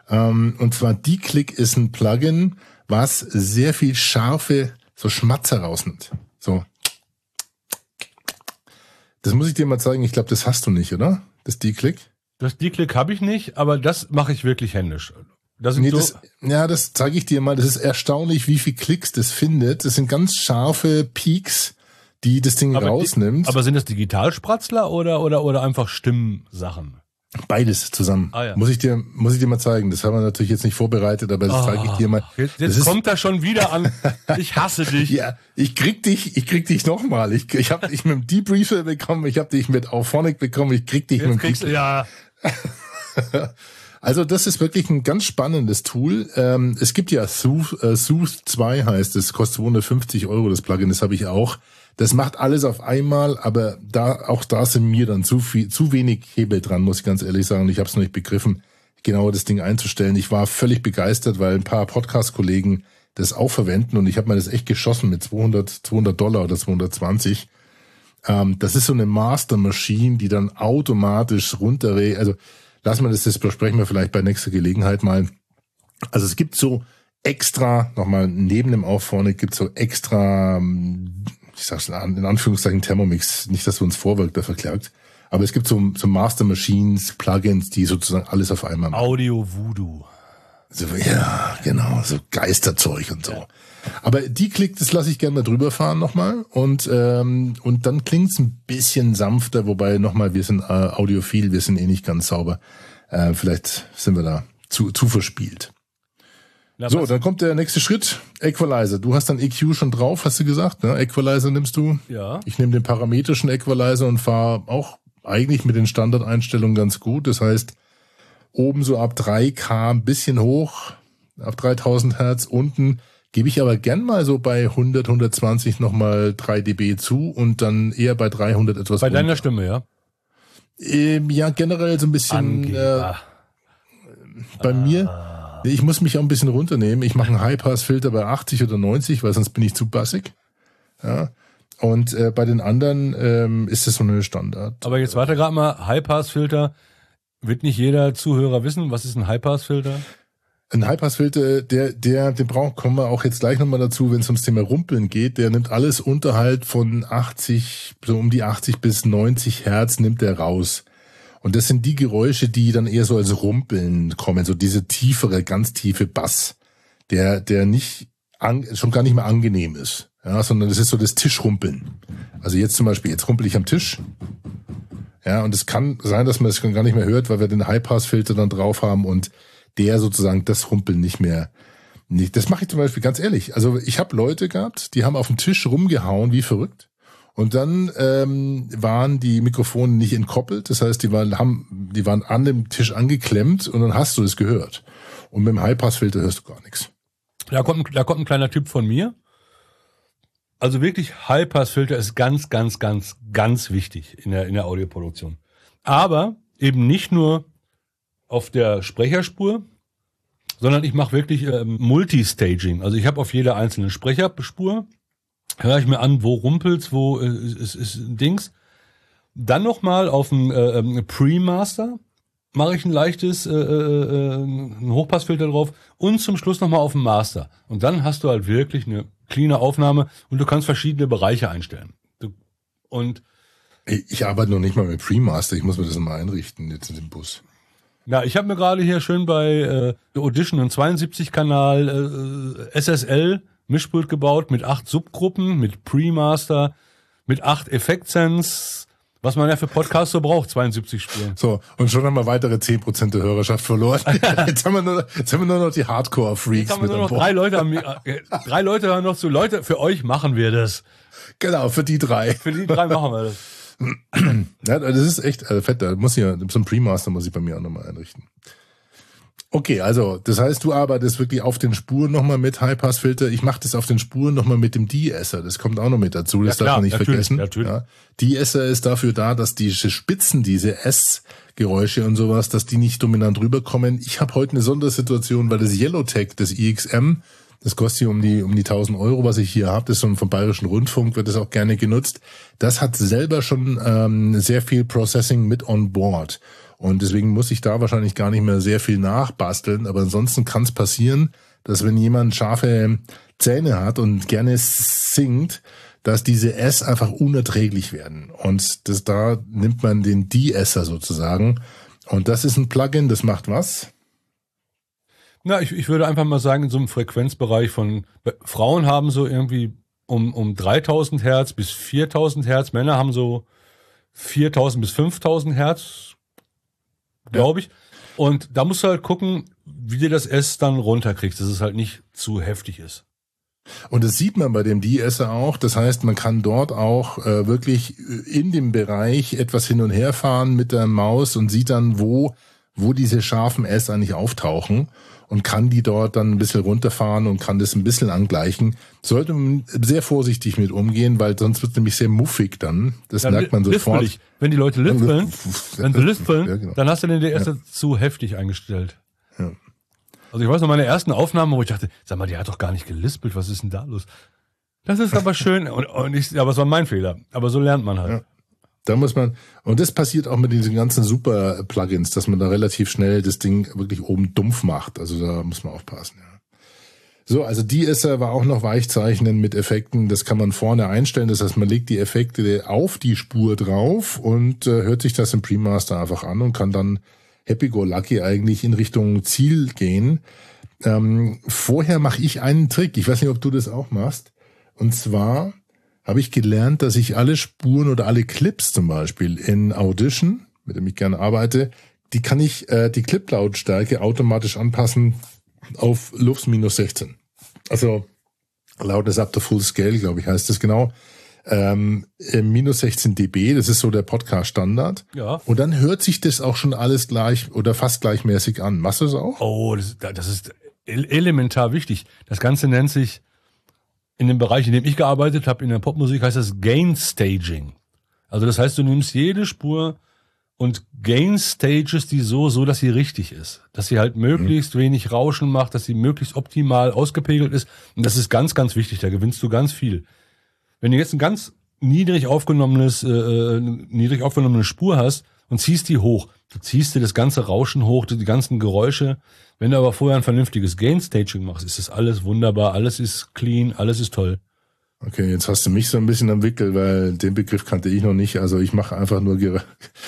Ähm, und zwar D-Click ist ein Plugin, was sehr viel scharfe so Schmatzer rausnimmt. So. Das muss ich dir mal zeigen. Ich glaube, das hast du nicht, oder? Das D-Click. Das D-Click habe ich nicht, aber das mache ich wirklich händisch. Das Nee, so, das, ja, das zeige ich dir mal. Das ist erstaunlich, wie viel Klicks das findet. Das sind ganz scharfe Peaks, die das Ding aber, rausnimmt. Die, aber sind das Digitalspratzler oder, oder, oder einfach Stimmsachen? Beides zusammen. Ah, ja. Muss ich dir, muss ich dir mal zeigen. Das haben wir natürlich jetzt nicht vorbereitet, aber das zeige ich dir mal. Ah, Jetzt, Das jetzt ist- kommt er schon wieder an. Ich hasse dich. Ja, ich krieg dich, ich krieg dich nochmal. Ich, ich habe dich mit dem Debriefer bekommen, ich habe dich mit Auphonic bekommen, ich krieg dich Jetzt mit dem kriegst ja. Also das ist wirklich ein ganz spannendes Tool. Ähm, es gibt ja Sooth, äh, Sooth 2 heißt es, kostet 250 Euro das Plugin, das habe ich auch. Das macht alles auf einmal, aber da auch da sind mir dann zu viel, zu wenig Hebel dran, muss ich ganz ehrlich sagen. Ich habe es noch nicht begriffen, genau das Ding einzustellen. Ich war völlig begeistert, weil ein paar Podcast-Kollegen das auch verwenden und ich habe mir das echt geschossen mit 200, 200 Dollar oder 220. Ähm, das ist so eine Master Machine, die dann automatisch runterregt. Also lassen wir das, das besprechen wir vielleicht bei nächster Gelegenheit mal. Also es gibt so extra, nochmal neben dem Aufvorne gibt so extra, ähm, ich sag's in Anführungszeichen Thermomix, nicht, dass du uns vorwirkt, der verklagt. Aber es gibt so, so Master Machines, Plugins, die sozusagen alles auf einmal machen. Audio Voodoo. So, ja, genau, so Geisterzeug und so. Aber die klickt, das lasse ich gerne mal drüber fahren nochmal und ähm, und dann klingt's ein bisschen sanfter, wobei nochmal, wir sind äh, audiophil, wir sind eh nicht ganz sauber. Äh, vielleicht sind wir da zu, zu verspielt. Na, So, was- dann kommt der nächste Schritt, Equalizer. Du hast dann EQ schon drauf, hast du gesagt, ne? Equalizer nimmst du. ja. Ich nehme den parametrischen Equalizer und fahre auch eigentlich mit den Standardeinstellungen ganz gut. Das heißt, oben so ab 3K ein bisschen hoch, ab 3000 Hertz, unten gebe ich aber gern mal so bei 100, 120 nochmal 3 dB zu und dann eher bei 300 etwas Bei deiner runter. Stimme, ja. Ähm, ja, generell so ein bisschen äh, bei mir. Nee, Ich muss mich auch ein bisschen runternehmen. Ich mache einen High-Pass-Filter bei 80 oder 90, weil sonst bin ich zu bassig. Ja. Und äh, bei den anderen ähm, ist es so eine Standard. Aber jetzt warte gerade mal, High-Pass-Filter. Wird nicht jeder Zuhörer wissen, was ist ein High-Pass-Filter? Ein Highpassfilter, der, der, den braucht, kommen wir auch jetzt gleich nochmal dazu, wenn es ums Thema Rumpeln geht. Der nimmt alles unterhalb von 80, so um die 80 bis 90 Hertz nimmt der raus. Und das sind die Geräusche, die dann eher so als Rumpeln kommen, so diese tiefere, ganz tiefe Bass, der, der nicht, an, schon gar nicht mehr angenehm ist. Ja, sondern das ist so das Tischrumpeln. Also jetzt zum Beispiel, jetzt rumpel ich am Tisch. Ja, und es kann sein, dass man das gar nicht mehr hört, weil wir den High-Pass-Filter dann drauf haben und der sozusagen das Rumpeln nicht mehr nicht. Das mache ich zum Beispiel ganz ehrlich. Also ich habe Leute gehabt, die haben auf dem Tisch rumgehauen wie verrückt. Und dann ähm, waren die Mikrofone nicht entkoppelt. Das heißt, die waren, haben, die waren an dem Tisch angeklemmt und dann hast du es gehört. Und mit dem High-Pass-Filter hörst du gar nichts. Da kommt, da kommt ein kleiner Tipp von mir. Also wirklich High-Pass-Filter ist ganz, ganz, ganz, ganz wichtig in der, in der Audioproduktion. Aber eben nicht nur auf der Sprecherspur, sondern ich mache wirklich ähm, Multistaging. Also ich habe auf jeder einzelnen Sprecherspur, höre ich mir an, wo rumpelt's, wo äh, ist, ist Dings. Dann nochmal auf dem äh, ähm, Pre-Master mache ich ein leichtes, äh, äh, äh, einen Hochpassfilter drauf und zum Schluss nochmal auf dem Master. Und dann hast du halt wirklich eine cleane Aufnahme und du kannst verschiedene Bereiche einstellen. Du, und Ich, arbeite noch nicht mal mit Premaster. Ich muss mir das mal einrichten jetzt in dem Bus. Ja, ich habe mir gerade hier schön bei äh, Audition einen 72-Kanal äh, SSL Mischpult gebaut mit acht Subgruppen, mit Pre-Master, mit acht Effektsense, was man ja für Podcasts so braucht, 72 Spuren. So, und schon haben wir weitere 10% der Hörerschaft verloren. jetzt, haben wir nur, jetzt haben wir nur noch die Hardcore-Freaks Jetzt haben wir mit nur noch drei Leute, am, äh, drei Leute hören noch zu. Leute, für euch machen wir das. Genau, für die drei. Für die drei machen wir das. Ja, das ist echt äh, fett. Da muss ich ja, so ein Premaster muss ich bei mir auch nochmal einrichten. Okay, also das heißt, du arbeitest wirklich auf den Spuren nochmal mit High-Pass-Filter. Ich mache das auf den Spuren nochmal mit dem De-Esser. Das kommt auch noch mit dazu. Das Ja, darf man nicht natürlich, vergessen. natürlich. Ja. De-Esser ist dafür da, dass diese Spitzen, diese S-Geräusche und sowas, dass die nicht dominant rüberkommen. Ich habe heute eine Sondersituation, weil das Yellowtech, das IXM, das kostet hier um die um die 1000 Euro, was ich hier habe. Das ist so vom Bayerischen Rundfunk, wird das auch gerne genutzt. Das hat selber schon ähm, sehr viel Processing mit on board. Und deswegen muss ich da wahrscheinlich gar nicht mehr sehr viel nachbasteln. Aber ansonsten kann es passieren, dass wenn jemand scharfe Zähne hat und gerne singt, dass diese S einfach unerträglich werden. Und das, da nimmt man den De-Esser sozusagen. Und das ist ein Plugin, das macht was? Na, ich, ich würde einfach mal sagen, in so einem Frequenzbereich von Frauen haben so irgendwie um, um 3000 Hertz bis 4000 Hertz, Männer haben so 4000 bis 5000 Hertz, glaube ich. Und da musst du halt gucken, wie dir das S dann runterkriegst, dass es halt nicht zu heftig ist. Und das sieht man bei dem De-Esser auch. Das heißt, man kann dort auch äh, wirklich in dem Bereich etwas hin und her fahren mit der Maus und sieht dann, wo, wo diese scharfen S eigentlich auftauchen und kann die dort dann ein bisschen runterfahren und kann das ein bisschen angleichen. Sollte man sehr vorsichtig mit umgehen, weil sonst wird nämlich sehr muffig dann. Das Dann merkt man sofort. Wenn die Leute lispeln, wenn sie lispeln, Ja, genau. dann hast du den DS zu heftig eingestellt. Ja. Also ich weiß noch, meine ersten Aufnahmen, wo ich dachte, sag mal, die hat doch gar nicht gelispelt, was ist denn da los? Das ist aber schön, und, und ich, aber es war mein Fehler. Aber so lernt man halt. Da muss man, und das passiert auch mit diesen ganzen super Plugins, dass man da relativ schnell das Ding wirklich oben dumpf macht. Also da muss man aufpassen, ja. So, also die ist war auch noch Weichzeichnen mit Effekten. Das kann man vorne einstellen. Das heißt, man legt die Effekte auf die Spur drauf und äh, hört sich das im Premaster einfach an und kann dann happy go lucky eigentlich in Richtung Ziel gehen. Ähm, vorher mache ich einen Trick. Ich weiß nicht, ob du das auch machst. Und zwar habe ich gelernt, dass ich alle Spuren oder alle Clips zum Beispiel in Audition, mit dem ich gerne arbeite, die kann ich äh, die Clip-Lautstärke automatisch anpassen auf Lufts minus 16. Also Loudness up to full scale, glaube ich, heißt das genau. Ähm, äh, minus 16 dB, das ist so der Podcast-Standard. Ja. Und dann hört sich das auch schon alles gleich oder fast gleichmäßig an. Machst du das auch? Oh, das, das ist el- elementar wichtig. Das Ganze nennt sich in dem Bereich, in dem ich gearbeitet habe, in der Popmusik, heißt das Gain Staging. Also das heißt, du nimmst jede Spur und Gain Stages die so, so, dass sie richtig ist. Dass sie halt möglichst wenig Rauschen macht, dass sie möglichst optimal ausgepegelt ist. Und das ist ganz, ganz wichtig. Da gewinnst du ganz viel. Wenn du jetzt ein ganz niedrig aufgenommenes, äh, äh, niedrig aufgenommene Spur hast und ziehst die hoch. Du ziehst dir das ganze Rauschen hoch, die ganzen Geräusche. Wenn du aber vorher ein vernünftiges Gain-Staging machst, ist das alles wunderbar, alles ist clean, alles ist toll. Okay, jetzt hast du mich so ein bisschen am Wickel, weil den Begriff kannte ich noch nicht. Also ich mache einfach nur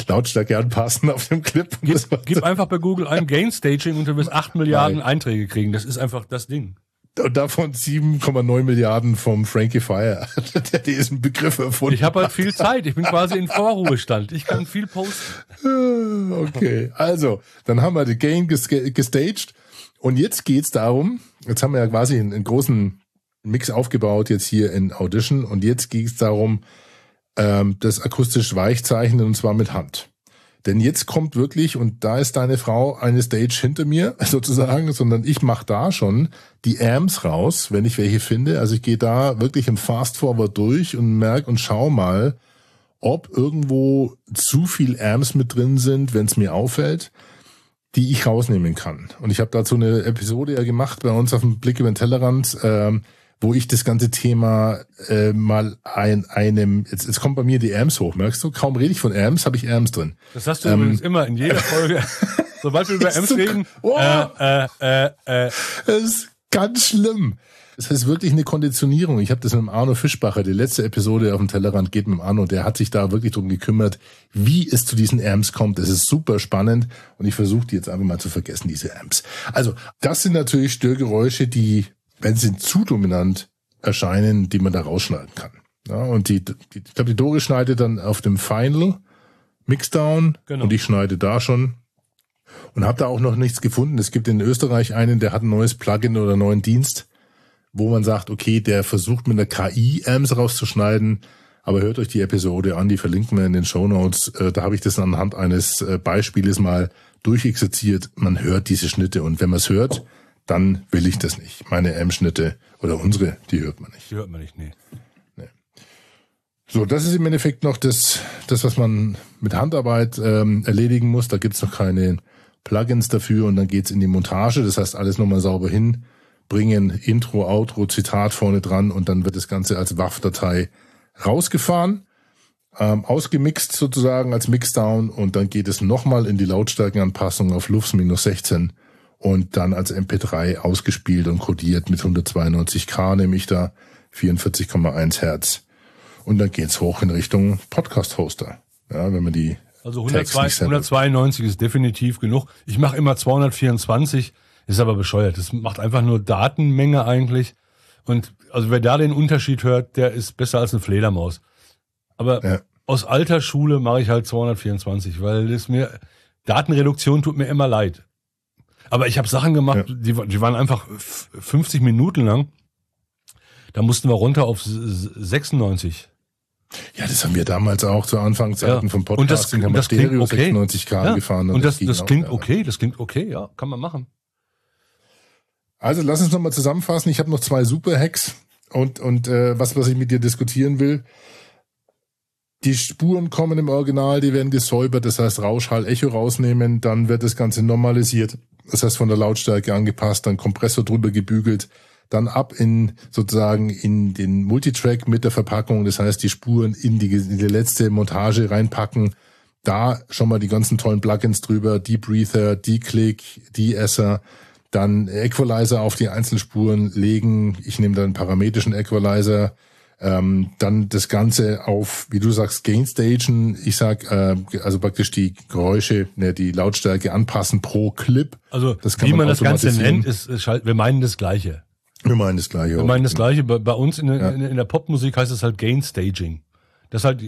Lautstärke anpassen auf dem Clip. War's. Gib einfach bei Google ein Gain-Staging und du wirst 8 Milliarden Einträge kriegen. Das ist einfach das Ding. Und davon 7,9 Milliarden vom Frankie Fire, der diesen Begriff erfunden Ich habe halt viel Zeit. Ich bin quasi in Vorruhestand. Ich kann viel posten. Okay, also, dann haben wir die Gain ges- gestaged. Und jetzt geht's darum, jetzt haben wir ja quasi einen, einen großen Mix aufgebaut, jetzt hier in Audition. Und jetzt geht's darum, ähm, das akustisch weichzeichnen und zwar mit Hand. Denn jetzt kommt wirklich, und da ist deine Frau eine Stage hinter mir sozusagen, sondern ich mache da schon die Amps raus, wenn ich welche finde. Also ich gehe da wirklich im Fast Forward durch und merk und schau mal, ob irgendwo zu viel Amps mit drin sind, wenn es mir auffällt, die ich rausnehmen kann. Und ich habe dazu eine Episode ja gemacht bei uns auf dem Blick über den Tellerrand, ähm, wo ich das ganze Thema äh, mal ein, einem, jetzt, jetzt kommt bei mir die Amps hoch, merkst du? Kaum rede ich von Amps, habe ich Amps drin. Das hast du übrigens immer in jeder Folge. Sobald wir über Ems so- reden, Oh. äh, äh, äh, äh, Das ist ganz schlimm. Das ist wirklich eine Konditionierung. Ich habe das mit dem Arno Fischbacher, die letzte Episode auf dem Tellerrand geht mit dem Arno, der hat sich da wirklich drum gekümmert, wie es zu diesen Amps kommt. Das ist super spannend und ich versuche die jetzt einfach mal zu vergessen, diese Amps. Also, das sind natürlich Störgeräusche, die, wenn sie zu dominant erscheinen, die man da rausschneiden kann. Ja, und die, die ich glaube, die Dore schneidet dann auf dem Final Mixdown Genau. und ich schneide da schon und habe da auch noch nichts gefunden. Es gibt in Österreich einen, der hat ein neues Plugin oder einen neuen Dienst, wo man sagt, okay, der versucht mit einer KI Amps rauszuschneiden, aber hört euch die Episode an, die verlinken wir in den Show Notes. Äh, da habe ich das anhand eines äh, Beispieles mal durchexerziert. Man hört diese Schnitte und wenn man es hört, dann will ich das nicht. Meine Amp-Schnitte oder unsere, die hört man nicht. die hört man nicht, nee. So, das ist im Endeffekt noch das, das was man mit Handarbeit ähm, erledigen muss. Da gibt's noch keine Plugins dafür und dann geht's in die Montage. Das heißt, alles nochmal sauber hinbringen, Intro, Outro, Zitat vorne dran und dann wird das Ganze als WAV-Datei rausgefahren, ähm, ausgemixt sozusagen als Mixdown und dann geht es nochmal in die Lautstärkenanpassung auf Lufs minus 16 und dann als MP3 ausgespielt und codiert mit 192K, nämlich da 44,1 Hertz. Und dann geht's hoch in Richtung Podcast-Hoster. Ja, wenn man die Also Tags 102, nicht samplet. 192 ist definitiv genug. Ich mache immer 224, ist aber bescheuert. Das macht einfach nur Datenmenge eigentlich. Und also wer da den Unterschied hört, der ist besser als eine Fledermaus. Aber Ja. aus alter Schule mache ich halt 224, weil das mir Datenreduktion tut mir immer leid. Aber ich habe Sachen gemacht, Ja. die, die waren einfach f- 50 Minuten lang. Da mussten wir runter auf s- s- 96. Ja, das haben wir damals auch zu Anfangszeiten Ja. vom Und das- haben das klingt okay. 96K Ja. gefahren. Und das, ging das auch, klingt ja. okay, das klingt okay, ja, kann man machen. Also lass uns nochmal zusammenfassen. Ich habe noch zwei Super-Hacks und, und äh, was, was ich mit dir diskutieren will. Die Spuren kommen im Original, die werden gesäubert, das heißt Rauschhall, Echo rausnehmen, dann wird das Ganze normalisiert, das heißt von der Lautstärke angepasst, dann Kompressor drüber gebügelt, dann ab in sozusagen in den Multitrack mit der Verpackung, das heißt die Spuren in die, in die letzte Montage reinpacken, da schon mal die ganzen tollen Plugins drüber, Debreather, D-Click, De-Esser, dann Equalizer auf die Einzelspuren legen. Ich nehme dann einen parametrischen Equalizer, ähm, dann das Ganze auf, wie du sagst, Gain Stagen. Ich sag, äh, also praktisch die Geräusche, ne, die Lautstärke anpassen pro Clip. Also wie man man das Ganze nennt, ist, ist halt, wir meinen das Gleiche. Wir meinen das gleiche. Wir meinen das Gleiche. Bei, bei uns in, der- Ja. in, in der Popmusik heißt es halt Gain Staging. Das halt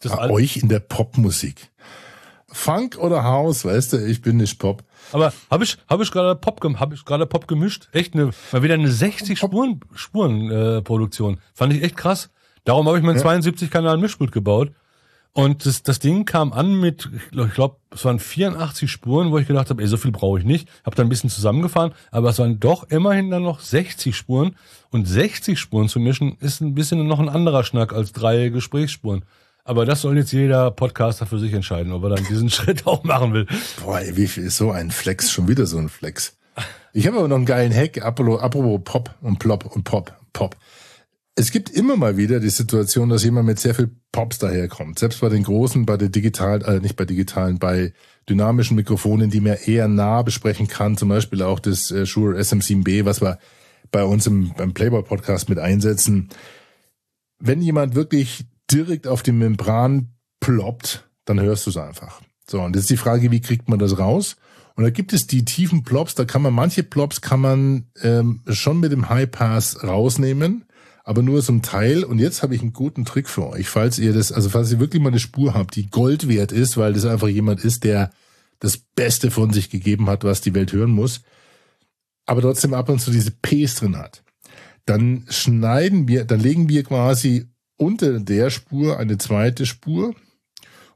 das Bei euch in der Popmusik. Funk oder House, weißt du, ich bin nicht Pop. Aber habe ich habe ich gerade Pop habe ich gerade Pop gemischt? Echt eine mal wieder eine 60 Spuren Spuren äh, Produktion. Fand ich echt krass. Darum habe ich meinen 72 Kanal Mischpult gebaut. Und das, das Ding kam an mit, ich glaube, es waren 84 Spuren, wo ich gedacht habe, ey, so viel brauche ich nicht. Habe dann ein bisschen zusammengefahren, aber es waren doch immerhin dann noch 60 Spuren. Und 60 Spuren zu mischen, ist ein bisschen noch ein anderer Schnack als drei Gesprächsspuren. Aber das soll jetzt jeder Podcaster für sich entscheiden, ob er dann diesen Schritt auch machen will. Boah, ey, wie viel ist so ein Flex? Schon wieder so ein Flex. Ich habe aber noch einen geilen Hack, apropos, Pop und Plop und Pop, Pop. es gibt immer mal wieder die Situation, dass jemand mit sehr viel Pops daherkommt. Selbst bei den großen, bei der digitalen, äh, nicht bei digitalen, bei dynamischen Mikrofonen, die man eher nah besprechen kann. Zum Beispiel auch das äh, Shure SM7B, was wir bei uns im, beim Playboy Podcast mit einsetzen. Wenn jemand wirklich direkt auf die Membran ploppt, dann hörst du es einfach. So, und jetzt ist die Frage, wie kriegt man das raus? Und da gibt es die tiefen Plops, da kann man, manche Plops kann man ähm, schon mit dem High Pass rausnehmen, aber nur zum Teil. Und jetzt habe ich einen guten Trick für euch, falls ihr das, also falls ihr wirklich mal eine Spur habt, die Gold wert ist, weil das einfach jemand ist, der das Beste von sich gegeben hat, was die Welt hören muss, aber trotzdem ab und zu diese Ps drin hat. Dann schneiden wir, dann legen wir quasi unter der Spur eine zweite Spur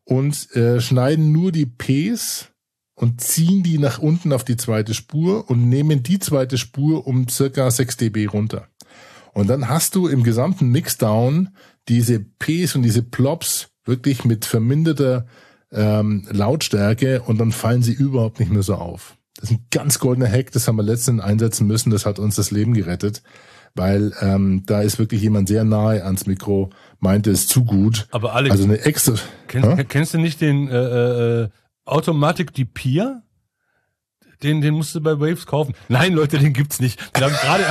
und äh, schneiden nur die Ps und ziehen die nach unten auf die zweite Spur und nehmen die zweite Spur um circa 6 dB runter. Und dann hast du im gesamten Mixdown diese Ps und diese Plops wirklich mit verminderter ähm, Lautstärke und dann fallen sie überhaupt nicht mehr so auf. Das ist ein ganz goldener Hack, das haben wir letztens einsetzen müssen, das hat uns das Leben gerettet, weil ähm, da ist wirklich jemand sehr nahe ans Mikro, meinte es zu gut. Aber Alex, also eine extra. kennst, kennst du nicht den äh, äh, Automatic Depier? Den, den musst du bei Waves kaufen. Nein, Leute, den gibt's nicht. Den habe ich gerade,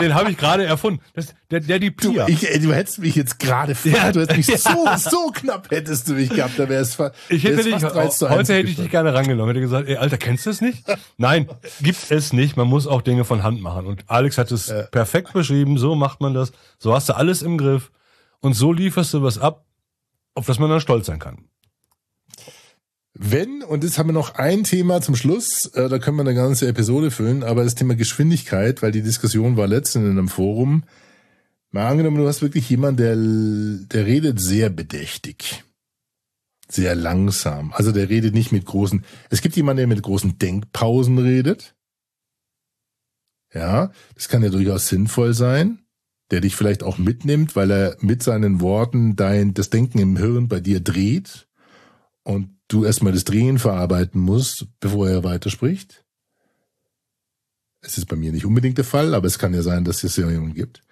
den habe ich gerade erfunden. Das, der, der die Du, Pia. ich, du hättest mich jetzt gerade ja, du hättest mich so, so knapp hättest du mich gehabt, da wäre es fa- Ich hätte wär's dich, fast 3 zu 1 heute hätte ich dich gerne rangenommen. Hätte gesagt, ey, Alter, kennst du es nicht? Nein, gibt es nicht. Man muss auch Dinge von Hand machen. Und Alex hat es perfekt beschrieben. So macht man das. So hast du alles im Griff. Und so lieferst du was ab, auf das man dann stolz sein kann. Wenn, und jetzt haben wir noch ein Thema zum Schluss, äh, da können wir eine ganze Episode füllen, aber das Thema Geschwindigkeit, weil die Diskussion war letztens in einem Forum. Mal angenommen, du hast wirklich jemanden, der, der redet sehr bedächtig. Sehr langsam. Also der redet nicht mit großen, es gibt jemanden, der mit großen Denkpausen redet. Ja, das kann ja durchaus sinnvoll sein, der dich vielleicht auch mitnimmt, weil er mit seinen Worten dein, das Denken im Hirn bei dir dreht und du erstmal das Drehen verarbeiten musst, bevor er weiterspricht. Es ist bei mir nicht unbedingt der Fall, aber es kann ja sein, dass es ja jemanden gibt.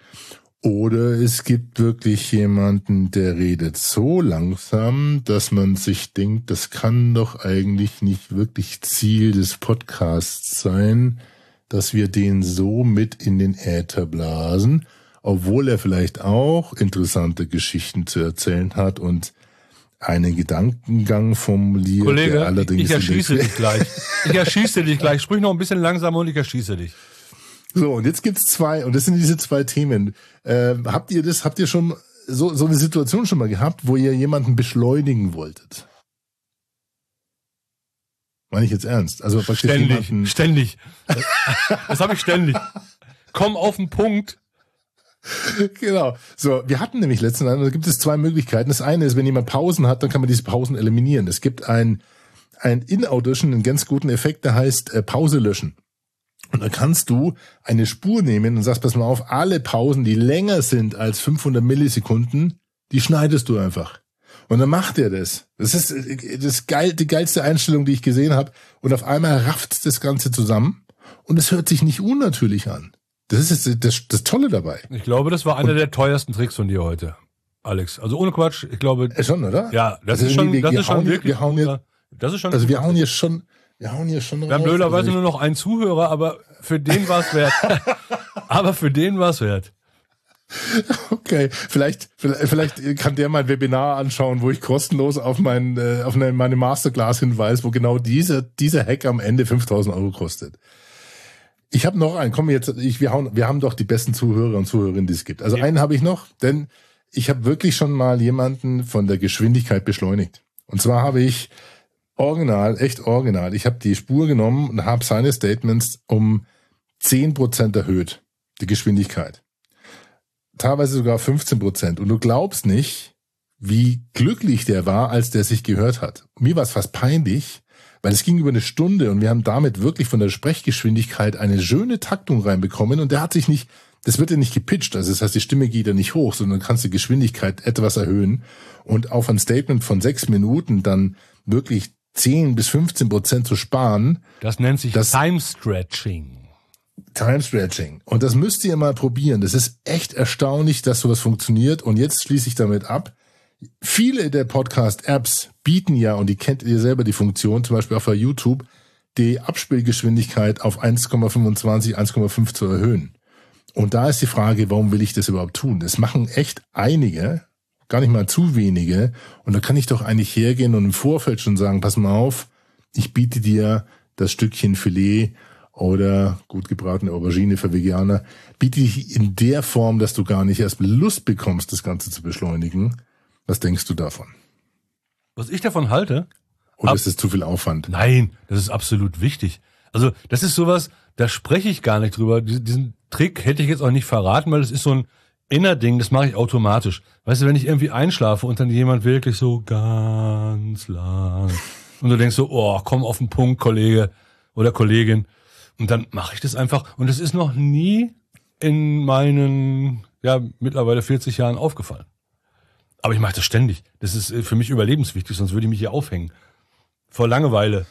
Oder es gibt wirklich jemanden, der redet so langsam, dass man sich denkt, das kann doch eigentlich nicht wirklich Ziel des Podcasts sein, dass wir den so mit in den Äther blasen, obwohl er vielleicht auch interessante Geschichten zu erzählen hat und einen Gedankengang formuliert, Kollege, der allerdings ich erschieße dich gleich. Ich erschieße dich gleich. Sprich noch ein bisschen langsamer und ich erschieße dich. So, und jetzt gibt's zwei, und das sind diese zwei Themen. Ähm, habt ihr das, habt ihr schon so, so eine Situation schon mal gehabt, wo ihr jemanden beschleunigen wolltet? Meine ich jetzt ernst? Also Ständig, ständig. Das habe ich ständig. Komm auf den Punkt. genau. So, wir hatten nämlich letztens, da gibt es zwei Möglichkeiten. Das eine ist, wenn jemand Pausen hat, dann kann man diese Pausen eliminieren. Es gibt ein, ein In-Audition, einen ganz guten Effekt, der heißt äh, Pause löschen. Und dann kannst du eine Spur nehmen und sagst, pass mal auf, alle Pausen, die länger sind als 500 Millisekunden, die schneidest du einfach. Und dann macht er das. Das ist äh, das geil, die geilste Einstellung, die ich gesehen habe. Und auf einmal rafft das Ganze zusammen und es hört sich nicht unnatürlich an. Das ist das, das, das Tolle dabei. Ich glaube, das war einer der teuersten Tricks von dir heute, Alex. Also ohne Quatsch. Ich glaube, Äh, schon, oder? ja, das Also ist schon, wir- das wir ist schon wirklich. wir hauen guter- das ist schon. Also wir hauen hier schon, wir hauen hier schon Wir haben blöderweise nur noch einen Zuhörer, aber für den war es wert. aber für den war es wert. Okay, vielleicht, vielleicht, kann der mein Webinar anschauen, wo ich kostenlos auf mein, äh, auf eine, meine Masterclass hinweise, wo genau dieser, dieser Hack am Ende 5000 Euro kostet. Ich habe noch einen, komm jetzt, ich, wir, hauen, wir haben doch die besten Zuhörer und Zuhörerinnen, die es gibt. Also einen habe ich noch, denn ich habe wirklich schon mal jemanden von der Geschwindigkeit beschleunigt. Und zwar habe ich original, echt original, ich habe die Spur genommen und habe seine Statements um 10% erhöht, die Geschwindigkeit teilweise sogar 15 Prozent. Und du glaubst nicht, wie glücklich der war, als der sich gehört hat. Mir war es fast peinlich, weil es ging über eine Stunde und wir haben damit wirklich von der Sprechgeschwindigkeit eine schöne Taktung reinbekommen und der hat sich nicht, das wird ja nicht gepitcht, also das heißt, die Stimme geht ja nicht hoch, sondern kannst die Geschwindigkeit etwas erhöhen und auf ein Statement von sechs Minuten dann wirklich 10 bis 15 Prozent zu sparen, Das nennt sich Das- Time Stretching. Time Stretching. Und das müsst ihr mal probieren. Das ist echt erstaunlich, dass sowas funktioniert. Und jetzt schließe ich damit ab. Viele der Podcast-Apps bieten ja, und die kennt ihr selber die Funktion, zum Beispiel auf YouTube, die Abspielgeschwindigkeit auf 1,25, 1,5 zu erhöhen. Und da ist die Frage, warum will ich das überhaupt tun? Das machen echt einige, gar nicht mal zu wenige. Und da kann ich doch eigentlich hergehen und im Vorfeld schon sagen, pass mal auf, ich biete dir das Stückchen Filet oder gut gebratene Aubergine für Veganer, biete ich in der Form, dass du gar nicht erst Lust bekommst, das Ganze zu beschleunigen. Was denkst du davon? Was ich davon halte? Oder Ab ist es zu viel Aufwand? Nein, das ist absolut wichtig. Also das ist sowas, da spreche ich gar nicht drüber. Diesen Trick hätte ich jetzt auch nicht verraten, weil das ist so ein Innerding, das mache ich automatisch. Weißt du, wenn ich irgendwie einschlafe und dann jemand wirklich so ganz lang und du denkst so, oh, komm auf den Punkt, Kollege oder Kollegin. Und dann mache ich das einfach. Und es ist noch nie in meinen, ja, mittlerweile 40 Jahren aufgefallen. Aber ich mache das ständig. Das ist äh, für mich überlebenswichtig, sonst würde ich mich hier aufhängen. Vor Langeweile.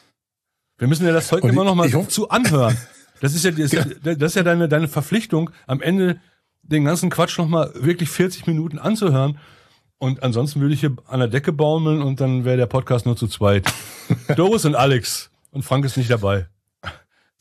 Wir müssen ja das Zeug immer noch mal zu anhören. Das ist ja, das, ja. das ist ja deine, deine Verpflichtung, am Ende den ganzen Quatsch noch mal wirklich 40 Minuten anzuhören. Und ansonsten würde ich hier an der Decke baumeln und dann wäre der Podcast nur zu zweit. Doris und Alex. Und Frank ist nicht dabei.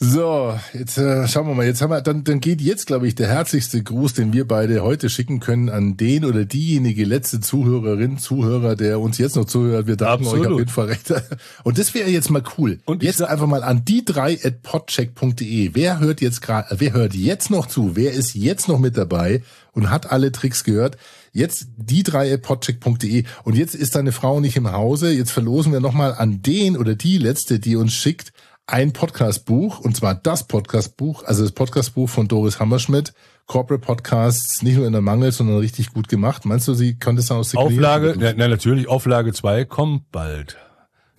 So, jetzt äh, schauen wir mal. Jetzt haben wir, dann, dann geht jetzt, glaube ich, der herzlichste Gruß, den wir beide heute schicken können, an den oder diejenige letzte Zuhörerin, Zuhörer, der uns jetzt noch zuhört. Wir danken euch auf jeden Fall recht. Und das wäre jetzt mal cool. Und jetzt einfach mal an die drei at podcheck.de. Wer hört jetzt gerade, wer hört jetzt noch zu? Wer ist jetzt noch mit dabei und hat alle Tricks gehört? Jetzt die drei at podcheck.de. Und jetzt ist deine Frau nicht im Hause. Jetzt verlosen wir nochmal an den oder die letzte, die uns schickt, ein Podcastbuch, und zwar das Podcastbuch, also das Podcastbuch von Doris Hammerschmidt, Corporate Podcasts, nicht nur in der Mangel, sondern richtig gut gemacht. Meinst du, sie könnte es aus Auflage, na, na, natürlich, Auflage 2 kommt bald.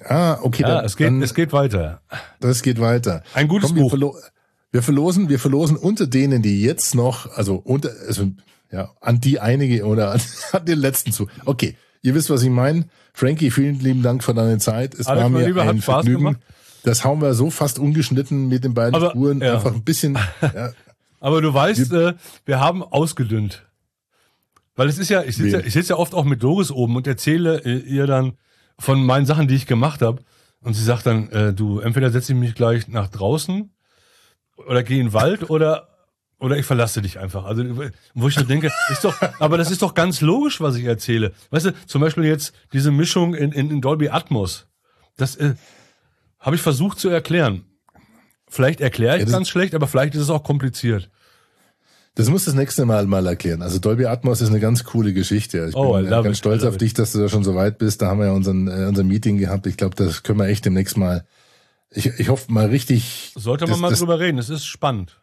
Ah, okay. Ja, dann, es geht, dann, es geht weiter. Das geht weiter. Ein gutes Komm, Buch. Wir, verlo wir, verlosen, wir verlosen unter denen, die jetzt noch, also unter, also, ja, an die einige oder an, an den letzten zu. Okay. Ihr wisst, was ich meine. Frankie, vielen lieben Dank für deine Zeit. Es Alex, war mir lieber, ein Vergnügen. Gemacht. Das hauen wir so fast ungeschnitten mit den beiden aber, Spuren ja. einfach ein bisschen. Ja. aber du weißt, wir, äh, wir haben ausgedünnt. Weil es ist ja, ich sitze ja, ich sitz ja oft auch mit Doris oben und erzähle ihr dann von meinen Sachen, die ich gemacht habe. Und sie sagt dann, äh, du, entweder setze ich mich gleich nach draußen oder gehe in den Wald oder oder ich verlasse dich einfach. Also, wo ich so denke, ist doch, aber das ist doch ganz logisch, was ich erzähle. Weißt du, zum Beispiel jetzt diese Mischung in, in, in Dolby Atmos. Das, äh, habe ich versucht zu erklären. Vielleicht erkläre ich ja, ganz schlecht, aber vielleicht ist es auch kompliziert. Das muss das nächste Mal mal erklären. Also Dolby Atmos ist eine ganz coole Geschichte. Ich oh, bin ganz it, stolz auf dich, dass du da schon so weit bist. Da haben wir ja unseren, äh, unser Meeting gehabt. Ich glaube, das können wir echt demnächst mal. Ich, ich hoffe mal richtig. Sollte man das, mal das, drüber reden. Es ist spannend.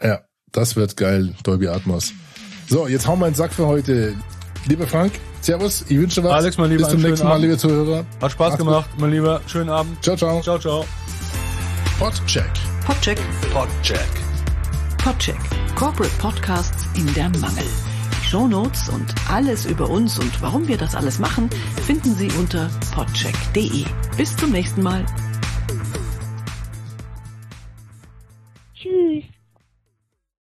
Ja, das wird geil, Dolby Atmos. So, jetzt hauen wir einen Sack für heute. Lieber Frank, Servus, ich wünsche was. Alex, mein Lieber, Bis zum nächsten Mal, liebe Zuhörer. Hat Spaß Macht's gemacht, gut. mein Lieber. Schönen Abend. Ciao, ciao. Ciao, ciao. Podcheck. Podcheck. Podcheck. Podcheck. Corporate Podcasts in der Mangel. Die Shownotes und alles über uns und warum wir das alles machen, finden Sie unter podcheck.de. Bis zum nächsten Mal.